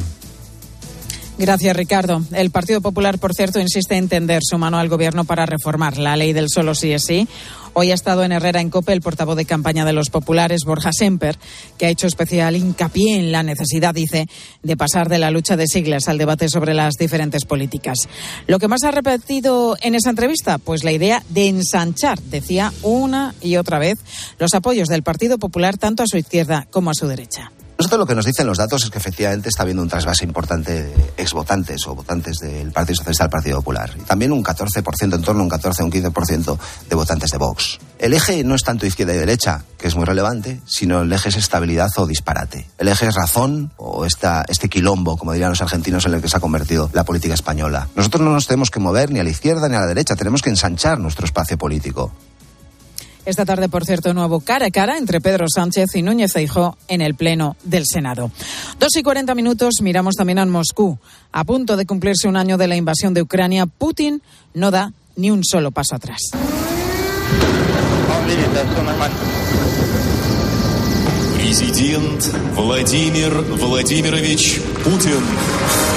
Gracias, Ricardo. El Partido Popular, por cierto, insiste en tender su mano al Gobierno para reformar la ley del solo sí es sí. Hoy ha estado en Herrera en Cope el portavoz de campaña de los populares, Borja Semper, que ha hecho especial hincapié en la necesidad, dice, de pasar de la lucha de siglas al debate sobre las diferentes políticas. Lo que más ha repetido en esa entrevista, pues la idea de ensanchar, decía una y otra vez, los apoyos del Partido Popular tanto a su izquierda como a su derecha. Nosotros lo que nos dicen los datos es que efectivamente está habiendo un trasvase importante de exvotantes o votantes del Partido Socialista al Partido Popular. Y también un 14%, en torno a un 14 o un 15% de votantes de Vox. El eje no es tanto izquierda y derecha, que es muy relevante, sino el eje es estabilidad o disparate. El eje es razón o esta, este quilombo, como dirían los argentinos, en el que se ha convertido la política española. Nosotros no nos tenemos que mover ni a la izquierda ni a la derecha, tenemos que ensanchar nuestro espacio político. Esta tarde, por cierto, nuevo cara a cara entre Pedro Sánchez y Núñez Feijó en el Pleno del Senado. Dos y cuarenta minutos, miramos también a Moscú. A punto de cumplirse un año de la invasión de Ucrania, Putin no da ni un solo paso atrás. Vladimir Vladimirovich Putin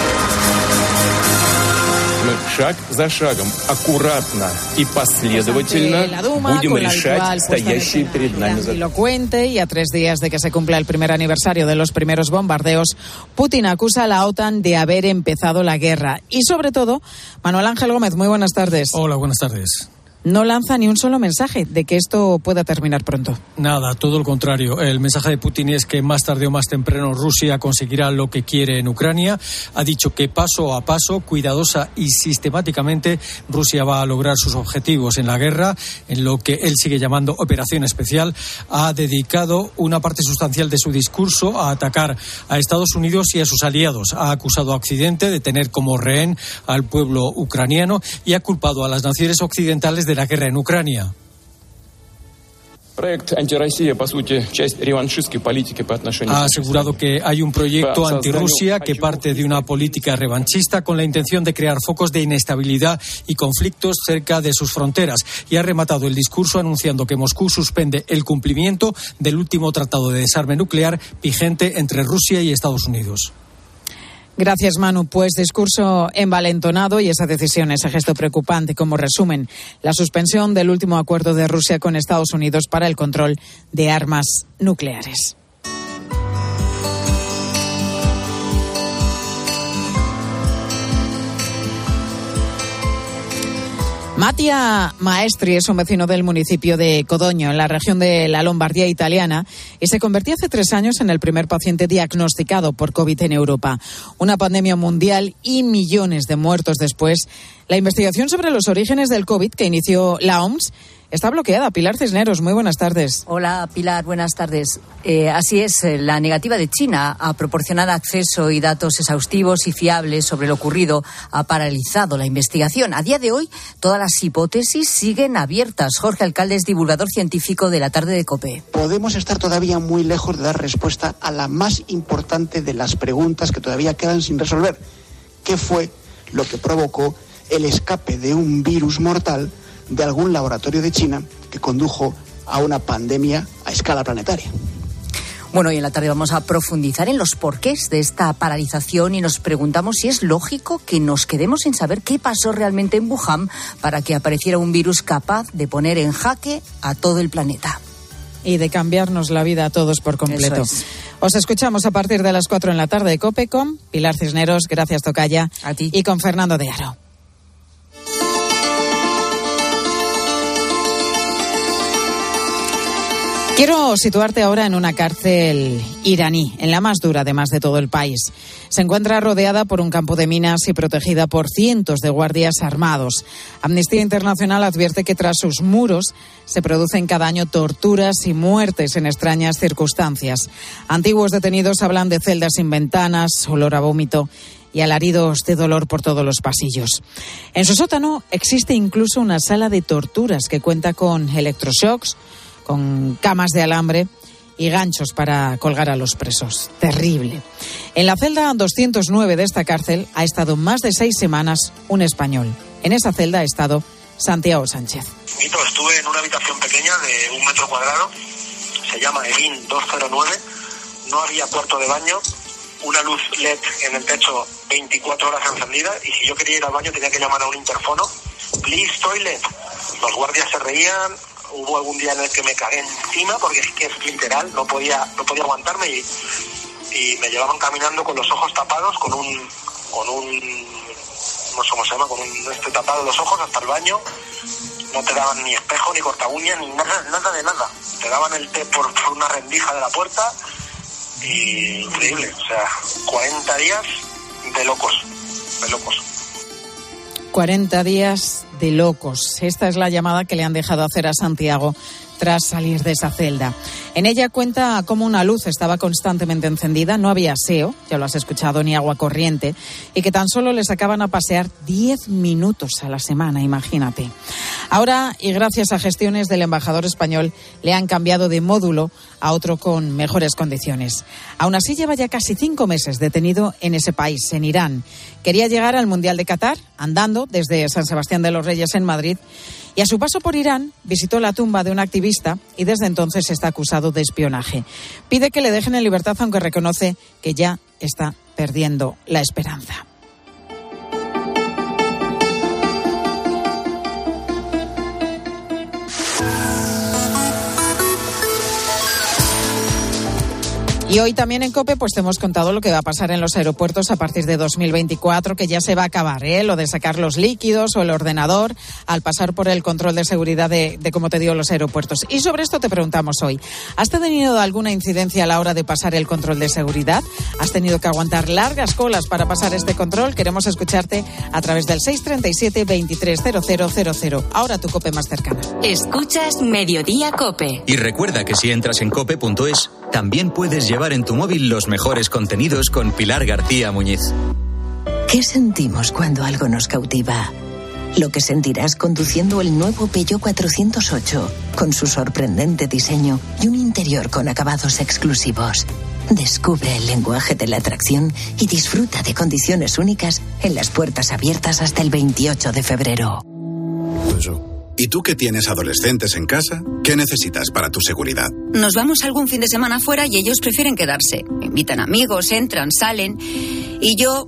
Мы шаг за шагом, аккуратно и последовательно будем решать стоящие перед нами задачи. Elocuente y a tres días de que se cumpla el primer aniversario de los primeros bombardeos, Putin acusa a la OTAN de haber empezado la guerra. Y sobre todo, Manuel Ángel Gómez, muy buenas tardes. Hola, buenas tardes no lanza ni un solo mensaje de que esto pueda terminar pronto. Nada, todo lo contrario. El mensaje de Putin es que más tarde o más temprano Rusia conseguirá lo que quiere en Ucrania. Ha dicho que paso a paso, cuidadosa y sistemáticamente, Rusia va a lograr sus objetivos en la guerra, en lo que él sigue llamando operación especial. Ha dedicado una parte sustancial de su discurso a atacar a Estados Unidos y a sus aliados. Ha acusado a Occidente de tener como rehén al pueblo ucraniano y ha culpado a las naciones occidentales de la guerra en Ucrania. Ha asegurado que hay un proyecto antirrusia que parte de una política revanchista con la intención de crear focos de inestabilidad y conflictos cerca de sus fronteras y ha rematado el discurso anunciando que Moscú suspende el cumplimiento del último tratado de desarme nuclear vigente entre Rusia y Estados Unidos. Gracias, Manu. Pues discurso envalentonado y esa decisión, ese gesto preocupante como resumen la suspensión del último acuerdo de Rusia con Estados Unidos para el control de armas nucleares. Matia Maestri es un vecino del municipio de Codoño, en la región de la Lombardía italiana, y se convirtió hace tres años en el primer paciente diagnosticado por COVID en Europa. Una pandemia mundial y millones de muertos después. La investigación sobre los orígenes del COVID que inició la OMS está bloqueada. Pilar Cisneros, muy buenas tardes. Hola, Pilar, buenas tardes. Eh, así es, eh, la negativa de China a proporcionar acceso y datos exhaustivos y fiables sobre lo ocurrido ha paralizado la investigación. A día de hoy, todas las hipótesis siguen abiertas. Jorge Alcalde es divulgador científico de la tarde de COPE. Podemos estar todavía muy lejos de dar respuesta a la más importante de las preguntas que todavía quedan sin resolver. ¿Qué fue lo que provocó el escape de un virus mortal? De algún laboratorio de China que condujo a una pandemia a escala planetaria. Bueno, y en la tarde vamos a profundizar en los porqués de esta paralización y nos preguntamos si es lógico que nos quedemos sin saber qué pasó realmente en Wuhan para que apareciera un virus capaz de poner en jaque a todo el planeta y de cambiarnos la vida a todos por completo. Os escuchamos a partir de las 4 en la tarde de Copecom. Pilar Cisneros, gracias Tocaya. A ti. Y con Fernando de Aro. Quiero situarte ahora en una cárcel iraní, en la más dura además de todo el país. Se encuentra rodeada por un campo de minas y protegida por cientos de guardias armados. Amnistía Internacional advierte que tras sus muros se producen cada año torturas y muertes en extrañas circunstancias. Antiguos detenidos hablan de celdas sin ventanas, olor a vómito y alaridos de dolor por todos los pasillos. En su sótano existe incluso una sala de torturas que cuenta con electroshocks, con camas de alambre y ganchos para colgar a los presos. Terrible. En la celda 209 de esta cárcel ha estado más de seis semanas un español. En esa celda ha estado Santiago Sánchez. Estuve en una habitación pequeña de un metro cuadrado, se llama EVIN 209, no había cuarto de baño, una luz LED en el techo 24 horas encendida y si yo quería ir al baño tenía que llamar a un interfono, please toilet. Los guardias se reían, hubo algún día en el que me cagué encima porque es que es literal, no podía, no podía aguantarme y, me llevaban caminando con los ojos tapados, con un, con un, no sé cómo se llama, con un este tapado los ojos hasta el baño. No te daban ni espejo, ni corta uña, ni nada, nada de nada. Te daban el té por, por una rendija de la puerta y increíble, o sea, 40 días de locos, de locos. 40 días de locos. Esta es la llamada que le han dejado hacer a Santiago tras salir de esa celda. En ella cuenta cómo una luz estaba constantemente encendida, no había aseo, ya lo has escuchado, ni agua corriente, y que tan solo le sacaban a pasear 10 minutos a la semana, imagínate. Ahora, y gracias a gestiones del embajador español, le han cambiado de módulo a otro con mejores condiciones. Aún así, lleva ya casi cinco meses detenido en ese país, en Irán. Quería llegar al Mundial de Qatar andando desde San Sebastián de los Reyes en Madrid y a su paso por Irán visitó la tumba de un activista y desde entonces está acusado de espionaje. Pide que le dejen en libertad aunque reconoce que ya está perdiendo la esperanza. Y hoy también en COPE pues te hemos contado lo que va a pasar en los aeropuertos a partir de 2024, que ya se va a acabar, ¿eh? lo de sacar los líquidos o el ordenador al pasar por el control de seguridad de, de, como te digo, los aeropuertos. Y sobre esto te preguntamos hoy, ¿has tenido alguna incidencia a la hora de pasar el control de seguridad? ¿Has tenido que aguantar largas colas para pasar este control? Queremos escucharte a través del 637-230000. Ahora tu COPE más cercana. Escuchas Mediodía COPE. Y recuerda que si entras en cope.es, también puedes llevar en tu móvil los mejores contenidos con Pilar García Muñiz. ¿Qué sentimos cuando algo nos cautiva? Lo que sentirás conduciendo el nuevo Peugeot 408, con su sorprendente diseño y un interior con acabados exclusivos. Descubre el lenguaje de la atracción y disfruta de condiciones únicas en las puertas abiertas hasta el 28 de febrero. ¿Y tú que tienes adolescentes en casa? ¿Qué necesitas para tu seguridad? Nos vamos algún fin de semana fuera y ellos prefieren quedarse. Invitan amigos, entran, salen. Y yo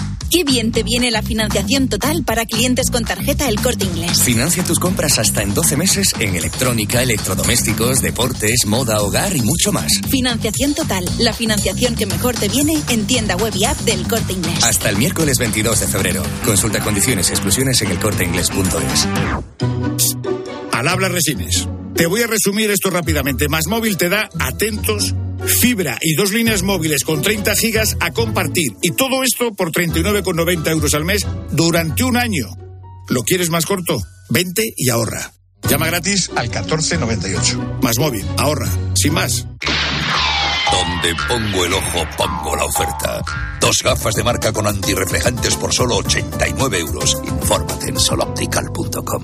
Qué bien te viene la financiación total para clientes con tarjeta El Corte Inglés. Financia tus compras hasta en 12 meses en electrónica, electrodomésticos, deportes, moda, hogar y mucho más. Financiación total, la financiación que mejor te viene en tienda web y app del Corte Inglés. Hasta el miércoles 22 de febrero. Consulta condiciones y exclusiones en elcorteinglés.es. Al habla Resines. Te voy a resumir esto rápidamente. Más móvil te da atentos fibra y dos líneas móviles con 30 gigas a compartir. Y todo esto por 39,90 euros al mes durante un año. ¿Lo quieres más corto? Vente y ahorra. Llama gratis al 1498. Más móvil, ahorra. Sin más. Donde pongo el ojo, pongo la oferta. Dos gafas de marca con antirreflejantes por solo 89 euros. Infórmate en soloptical.com.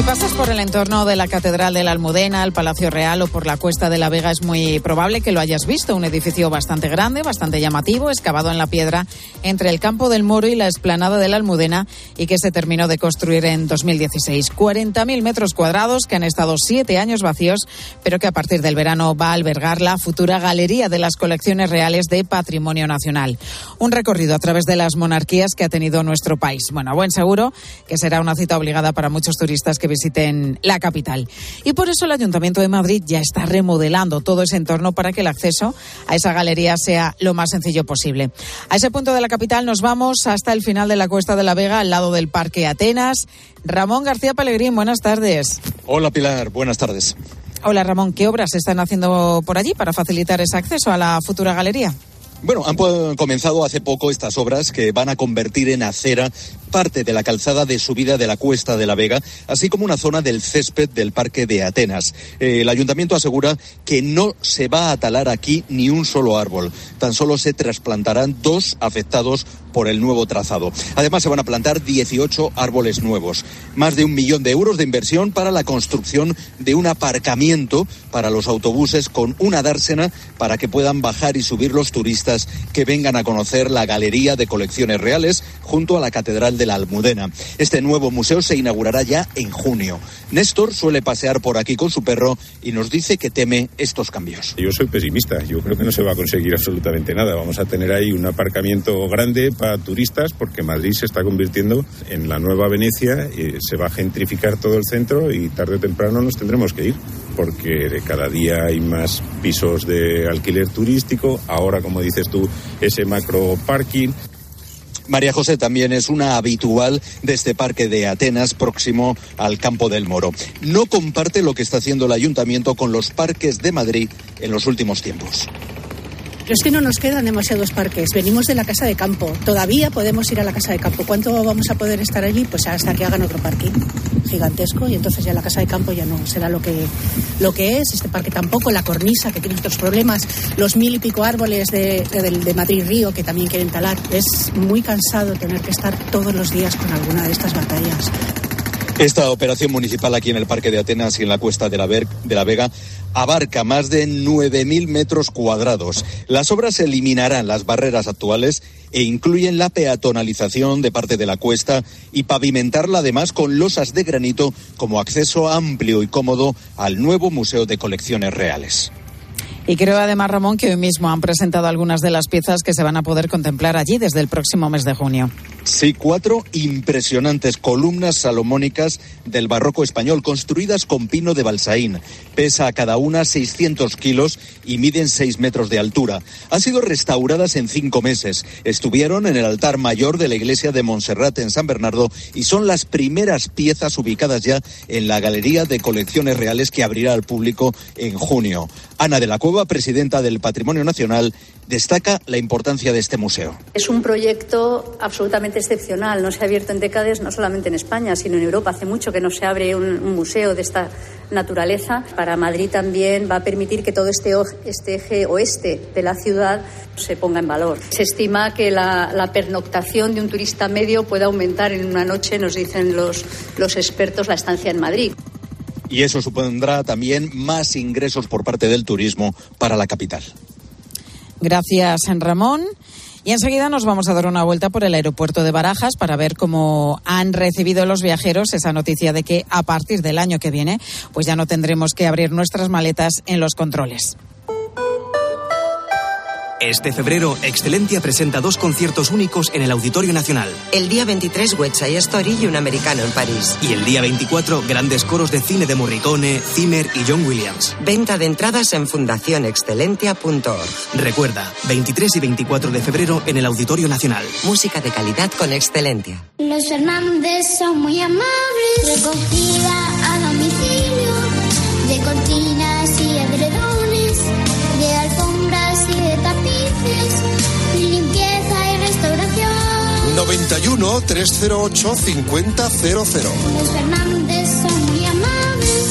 Si pasas por el entorno de la Catedral de la Almudena, el Palacio Real o por la Cuesta de la Vega, es muy probable que lo hayas visto. Un edificio bastante grande, bastante llamativo, excavado en la piedra entre el Campo del Moro y la Esplanada de la Almudena y que se terminó de construir en 2016. 40.000 metros cuadrados que han estado siete años vacíos, pero que a partir del verano va a albergar la futura Galería de las Colecciones Reales de Patrimonio Nacional. Un recorrido a través de las monarquías que ha tenido nuestro país. Bueno, a buen seguro que será una cita obligada para muchos turistas que visiten la capital. Y por eso el Ayuntamiento de Madrid ya está remodelando todo ese entorno para que el acceso a esa galería sea lo más sencillo posible. A ese punto de la capital nos vamos hasta el final de la Cuesta de la Vega, al lado del Parque Atenas. Ramón García Pellegrín, buenas tardes. Hola Pilar, buenas tardes. Hola Ramón, ¿qué obras están haciendo por allí para facilitar ese acceso a la futura galería? Bueno, han comenzado hace poco estas obras que van a convertir en acera parte de la calzada de subida de la Cuesta de la Vega, así como una zona del césped del Parque de Atenas. Eh, el ayuntamiento asegura que no se va a talar aquí ni un solo árbol, tan solo se trasplantarán dos afectados por el nuevo trazado. Además, se van a plantar 18 árboles nuevos. Más de un millón de euros de inversión para la construcción de un aparcamiento para los autobuses con una dársena para que puedan bajar y subir los turistas que vengan a conocer la Galería de Colecciones Reales junto a la Catedral de la Almudena. Este nuevo museo se inaugurará ya en junio. Néstor suele pasear por aquí con su perro y nos dice que teme estos cambios. Yo soy pesimista. Yo creo que no se va a conseguir absolutamente nada. Vamos a tener ahí un aparcamiento grande para turistas porque Madrid se está convirtiendo en la nueva Venecia y se va a gentrificar todo el centro y tarde o temprano nos tendremos que ir porque de cada día hay más pisos de alquiler turístico. Ahora, como dices tú, ese macro parking. María José también es una habitual de este parque de Atenas próximo al Campo del Moro. No comparte lo que está haciendo el ayuntamiento con los parques de Madrid en los últimos tiempos. Pero es que no nos quedan demasiados parques. Venimos de la casa de campo. Todavía podemos ir a la casa de campo. ¿Cuánto vamos a poder estar allí? Pues hasta que hagan otro parque gigantesco y entonces ya la casa de campo ya no será lo que, lo que es. Este parque tampoco, la cornisa que tiene otros problemas, los mil y pico árboles de, de, de Madrid Río que también quieren talar. Es muy cansado tener que estar todos los días con alguna de estas batallas. Esta operación municipal aquí en el Parque de Atenas y en la Cuesta de la, Vega abarca más de 9.000 metros cuadrados. Las obras eliminarán las barreras actuales e incluyen la peatonalización de parte de la cuesta y pavimentarla además con losas de granito como acceso amplio y cómodo al nuevo Museo de Colecciones Reales. Y creo además, Ramón, que hoy mismo han presentado algunas de las piezas que se van a poder contemplar allí desde el próximo mes de junio. Sí, cuatro impresionantes columnas salomónicas del barroco español construidas con pino de balsaín. Pesa a cada una 600 kilos y miden 6 metros de altura. Han sido restauradas en cinco meses. Estuvieron en el altar mayor de la iglesia de Montserrat en San Bernardo y son las primeras piezas ubicadas ya en la Galería de Colecciones Reales que abrirá al público en junio. Ana de la Cueva, presidenta del Patrimonio Nacional, destaca la importancia de este museo. Es un proyecto absolutamente excepcional. No se ha abierto en décadas, no solamente en España, sino en Europa. Hace mucho que no se abre un, museo de esta naturaleza. Para Madrid también va a permitir que todo este, este eje oeste de la ciudad se ponga en valor. Se estima que la, la, pernoctación de un turista medio puede aumentar en una noche, nos dicen los, los expertos, la estancia en Madrid. Y eso supondrá también más ingresos por parte del turismo para la capital. Gracias, Ramón. Y enseguida nos vamos a dar una vuelta por el aeropuerto de Barajas para ver cómo han recibido los viajeros esa noticia de que a partir del año que viene, pues ya no tendremos que abrir nuestras maletas en los controles. Este febrero, Excelentia presenta dos conciertos únicos en el Auditorio Nacional. El día 23, West Side Story y un americano en París. Y el día 24, grandes coros de cine de Morricone, Zimmer y John Williams. Venta de entradas en fundacionexcelentia.org. Recuerda, 23 y 24 de febrero en el Auditorio Nacional. Música de calidad con Excelentia. Los Fernández son muy amables. Recogida a domicilio de 91 308 5000. Los Fernández son muy amables.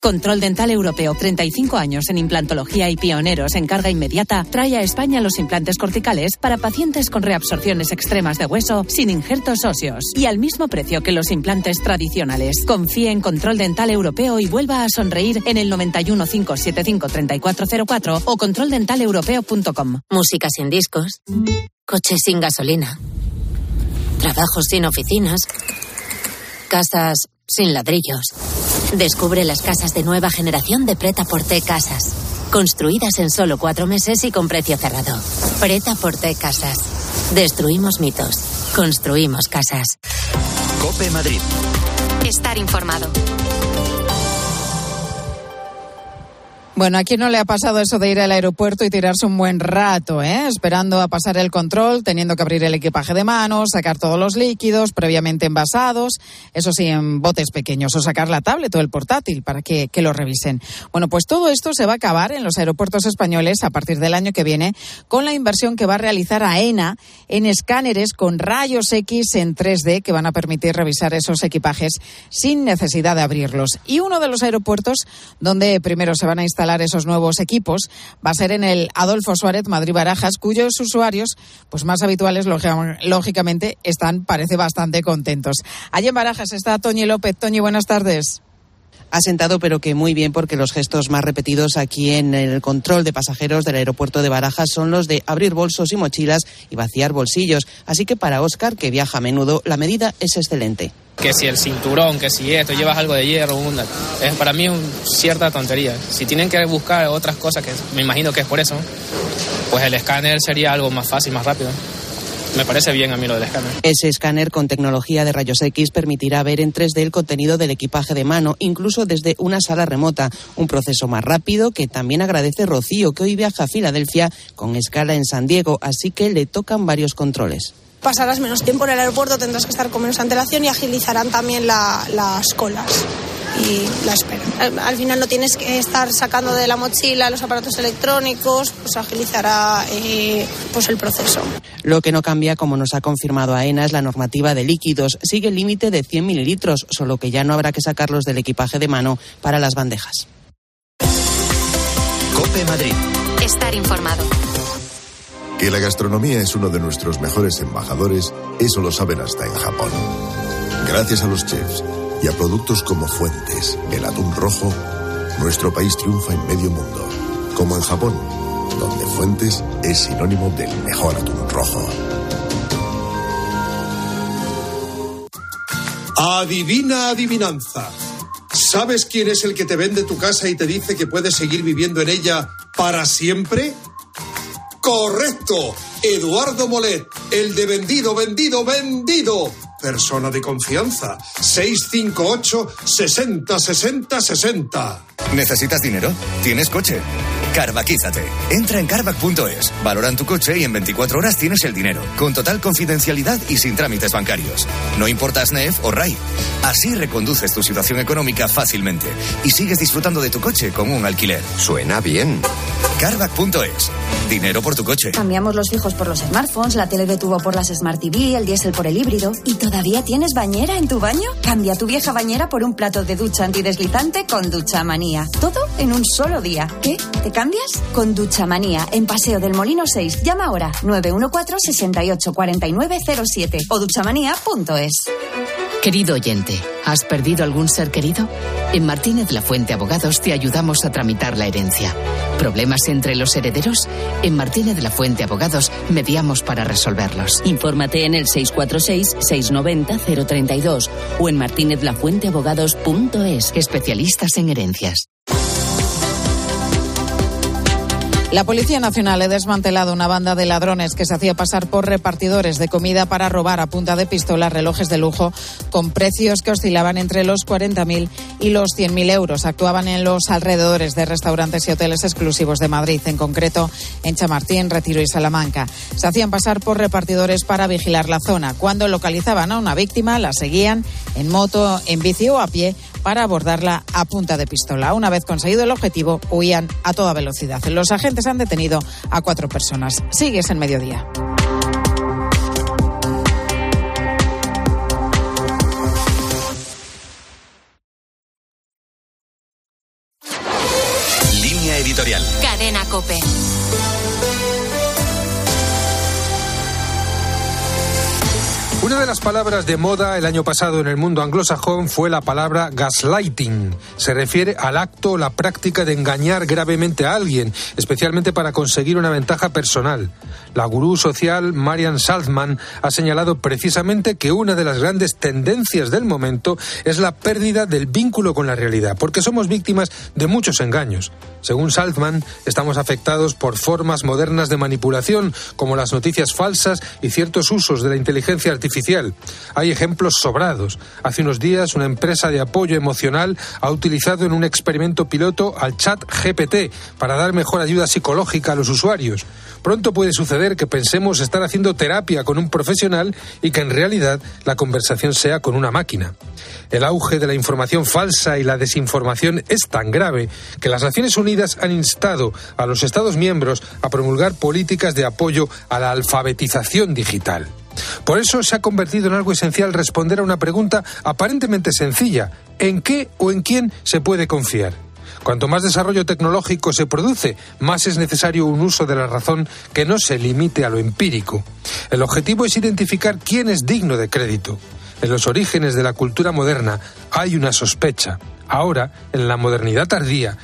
Control Dental Europeo, 35 años en implantología y pioneros en carga inmediata, trae a España los implantes corticales para pacientes con reabsorciones extremas de hueso sin injertos óseos y al mismo precio que los implantes tradicionales. Confíe en Control Dental Europeo y vuelva a sonreír en el 91 575 3404 o controldentaleuropeo.com. Música sin discos, coches sin gasolina, trabajos sin oficinas, casas sin ladrillos. Descubre las casas de nueva generación de Preta Porte Casas. Construidas en solo cuatro meses y con precio cerrado. Preta Porte Casas. Destruimos mitos. Construimos casas. Cope Madrid. Estar informado. Bueno, ¿a quién no le ha pasado eso de ir al aeropuerto y tirarse un buen rato, eh? esperando a pasar el control, teniendo que abrir el equipaje de mano, sacar todos los líquidos previamente envasados, eso sí, en botes pequeños, o sacar la tablet o el portátil para que, que lo revisen? Bueno, pues todo esto se va a acabar en los aeropuertos españoles a partir del año que viene con la inversión que va a realizar AENA en escáneres con rayos X en 3D que van a permitir revisar esos equipajes sin necesidad de abrirlos. Y uno de los aeropuertos donde primero se van a instalar esos nuevos equipos va a ser en el Adolfo Suárez Madrid Barajas, cuyos usuarios, pues más habituales, lógicamente, están, parece, bastante contentos. Allí en Barajas está Toñi López. Toñi, buenas tardes ha sentado, pero que muy bien, porque los gestos más repetidos aquí en el control de pasajeros del aeropuerto de Barajas son los de abrir bolsos y mochilas y vaciar bolsillos. Así que para Oscar, que viaja a menudo, la medida es excelente que si el cinturón, que si esto, llevas algo de hierro, una, es para mí un, cierta tontería. Si tienen que buscar otras cosas, que me imagino que es por eso, pues el escáner sería algo más fácil, más rápido. Me parece bien a mí lo del escáner. Ese escáner con tecnología de rayos X permitirá ver en 3D el contenido del equipaje de mano, incluso desde una sala remota. Un proceso más rápido que también agradece Rocío, que hoy viaja a Filadelfia con escala en San Diego, así que le tocan varios controles pasarás menos tiempo en el aeropuerto, tendrás que estar con menos antelación y agilizarán también las colas y la espera. Al, final no tienes que estar sacando de la mochila los aparatos electrónicos, pues agilizará eh, pues el proceso. Lo que no cambia, como nos ha confirmado AENA, es la normativa de líquidos. Sigue el límite de 100 mililitros, solo que ya no habrá que sacarlos del equipaje de mano para las bandejas. Cope Madrid. Estar informado. Que la gastronomía es uno de nuestros mejores embajadores, eso lo saben hasta en Japón. Gracias a los chefs y a productos como Fuentes, el atún rojo, nuestro país triunfa en medio mundo, como en Japón, donde Fuentes es sinónimo del mejor atún rojo. Adivina adivinanza. ¿Sabes quién es el que te vende tu casa y te dice que puedes seguir viviendo en ella para siempre? Correcto. Eduardo Molet, el de vendido, vendido, vendido. Persona de confianza. 658 60 60 60. ¿Necesitas dinero? ¿Tienes coche? Carvaquízate. Entra en carvac.es, valoran tu coche y en 24 horas tienes el dinero, con total confidencialidad y sin trámites bancarios. No importa SNEF o RAI. Así reconduces tu situación económica fácilmente y sigues disfrutando de tu coche con un alquiler. Suena bien. Carvac.es. Dinero por tu coche. Cambiamos los fijos por los smartphones, la tele de tubo por las Smart TV, el diésel por el híbrido. ¿Y todavía tienes bañera en tu baño? Cambia tu vieja bañera por un plato de ducha antideslizante con Ducha Manía. Todo en un solo día. ¿Qué? ¿Te cambias? Con Ducha Manía, en Paseo del Molino 6. Llama ahora 914 68 4907 o duchamanía.es. Querido oyente, ¿has perdido algún ser querido? En Martínez La Fuente Abogados te ayudamos a tramitar la herencia. ¿Problemas entre los herederos? En Martínez La Fuente Abogados mediamos para resolverlos. Infórmate en el 646-690-032 o en martinezlafuenteabogados.es. Especialistas en herencias. La Policía Nacional ha desmantelado una banda de ladrones que se hacía pasar por repartidores de comida para robar a punta de pistola relojes de lujo con precios que oscilaban entre los 40.000 y los 100.000 euros. Actuaban en los alrededores de restaurantes y hoteles exclusivos de Madrid, en concreto en Chamartín, Retiro y Salamanca. Se hacían pasar por repartidores para vigilar la zona. Cuando localizaban a una víctima, la seguían en moto, en bici o a pie para abordarla a punta de pistola. Una vez conseguido el objetivo, huían a toda velocidad. Los agentes han detenido a cuatro personas. Sigues en mediodía. Línea editorial. Cadena Cope. Una de las palabras de moda el año pasado en el mundo anglosajón fue la palabra gaslighting. Se refiere al acto o la práctica de engañar gravemente a alguien, especialmente para conseguir una ventaja personal. La gurú social Marian Salzman ha señalado precisamente que una de las grandes tendencias del momento es la pérdida del vínculo con la realidad, porque somos víctimas de muchos engaños. Según Salzman, estamos afectados por formas modernas de manipulación, como las noticias falsas y ciertos usos de la inteligencia artificial. Hay ejemplos sobrados. Hace unos días, una empresa de apoyo emocional ha utilizado en un experimento piloto al chat GPT para dar mejor ayuda psicológica a los usuarios. Pronto puede suceder que pensemos estar haciendo terapia con un profesional y que en realidad la conversación sea con una máquina. El auge de la información falsa y la desinformación es tan grave que las Naciones Unidas han instado a los Estados miembros a promulgar políticas de apoyo a la alfabetización digital. Por eso se ha convertido en algo esencial responder a una pregunta aparentemente sencilla. ¿En qué o en quién se puede confiar? Cuanto más desarrollo tecnológico se produce, más es necesario un uso de la razón que no se limite a lo empírico. El objetivo es identificar quién es digno de crédito. En los orígenes de la cultura moderna hay una sospecha. Ahora, en la modernidad tardía,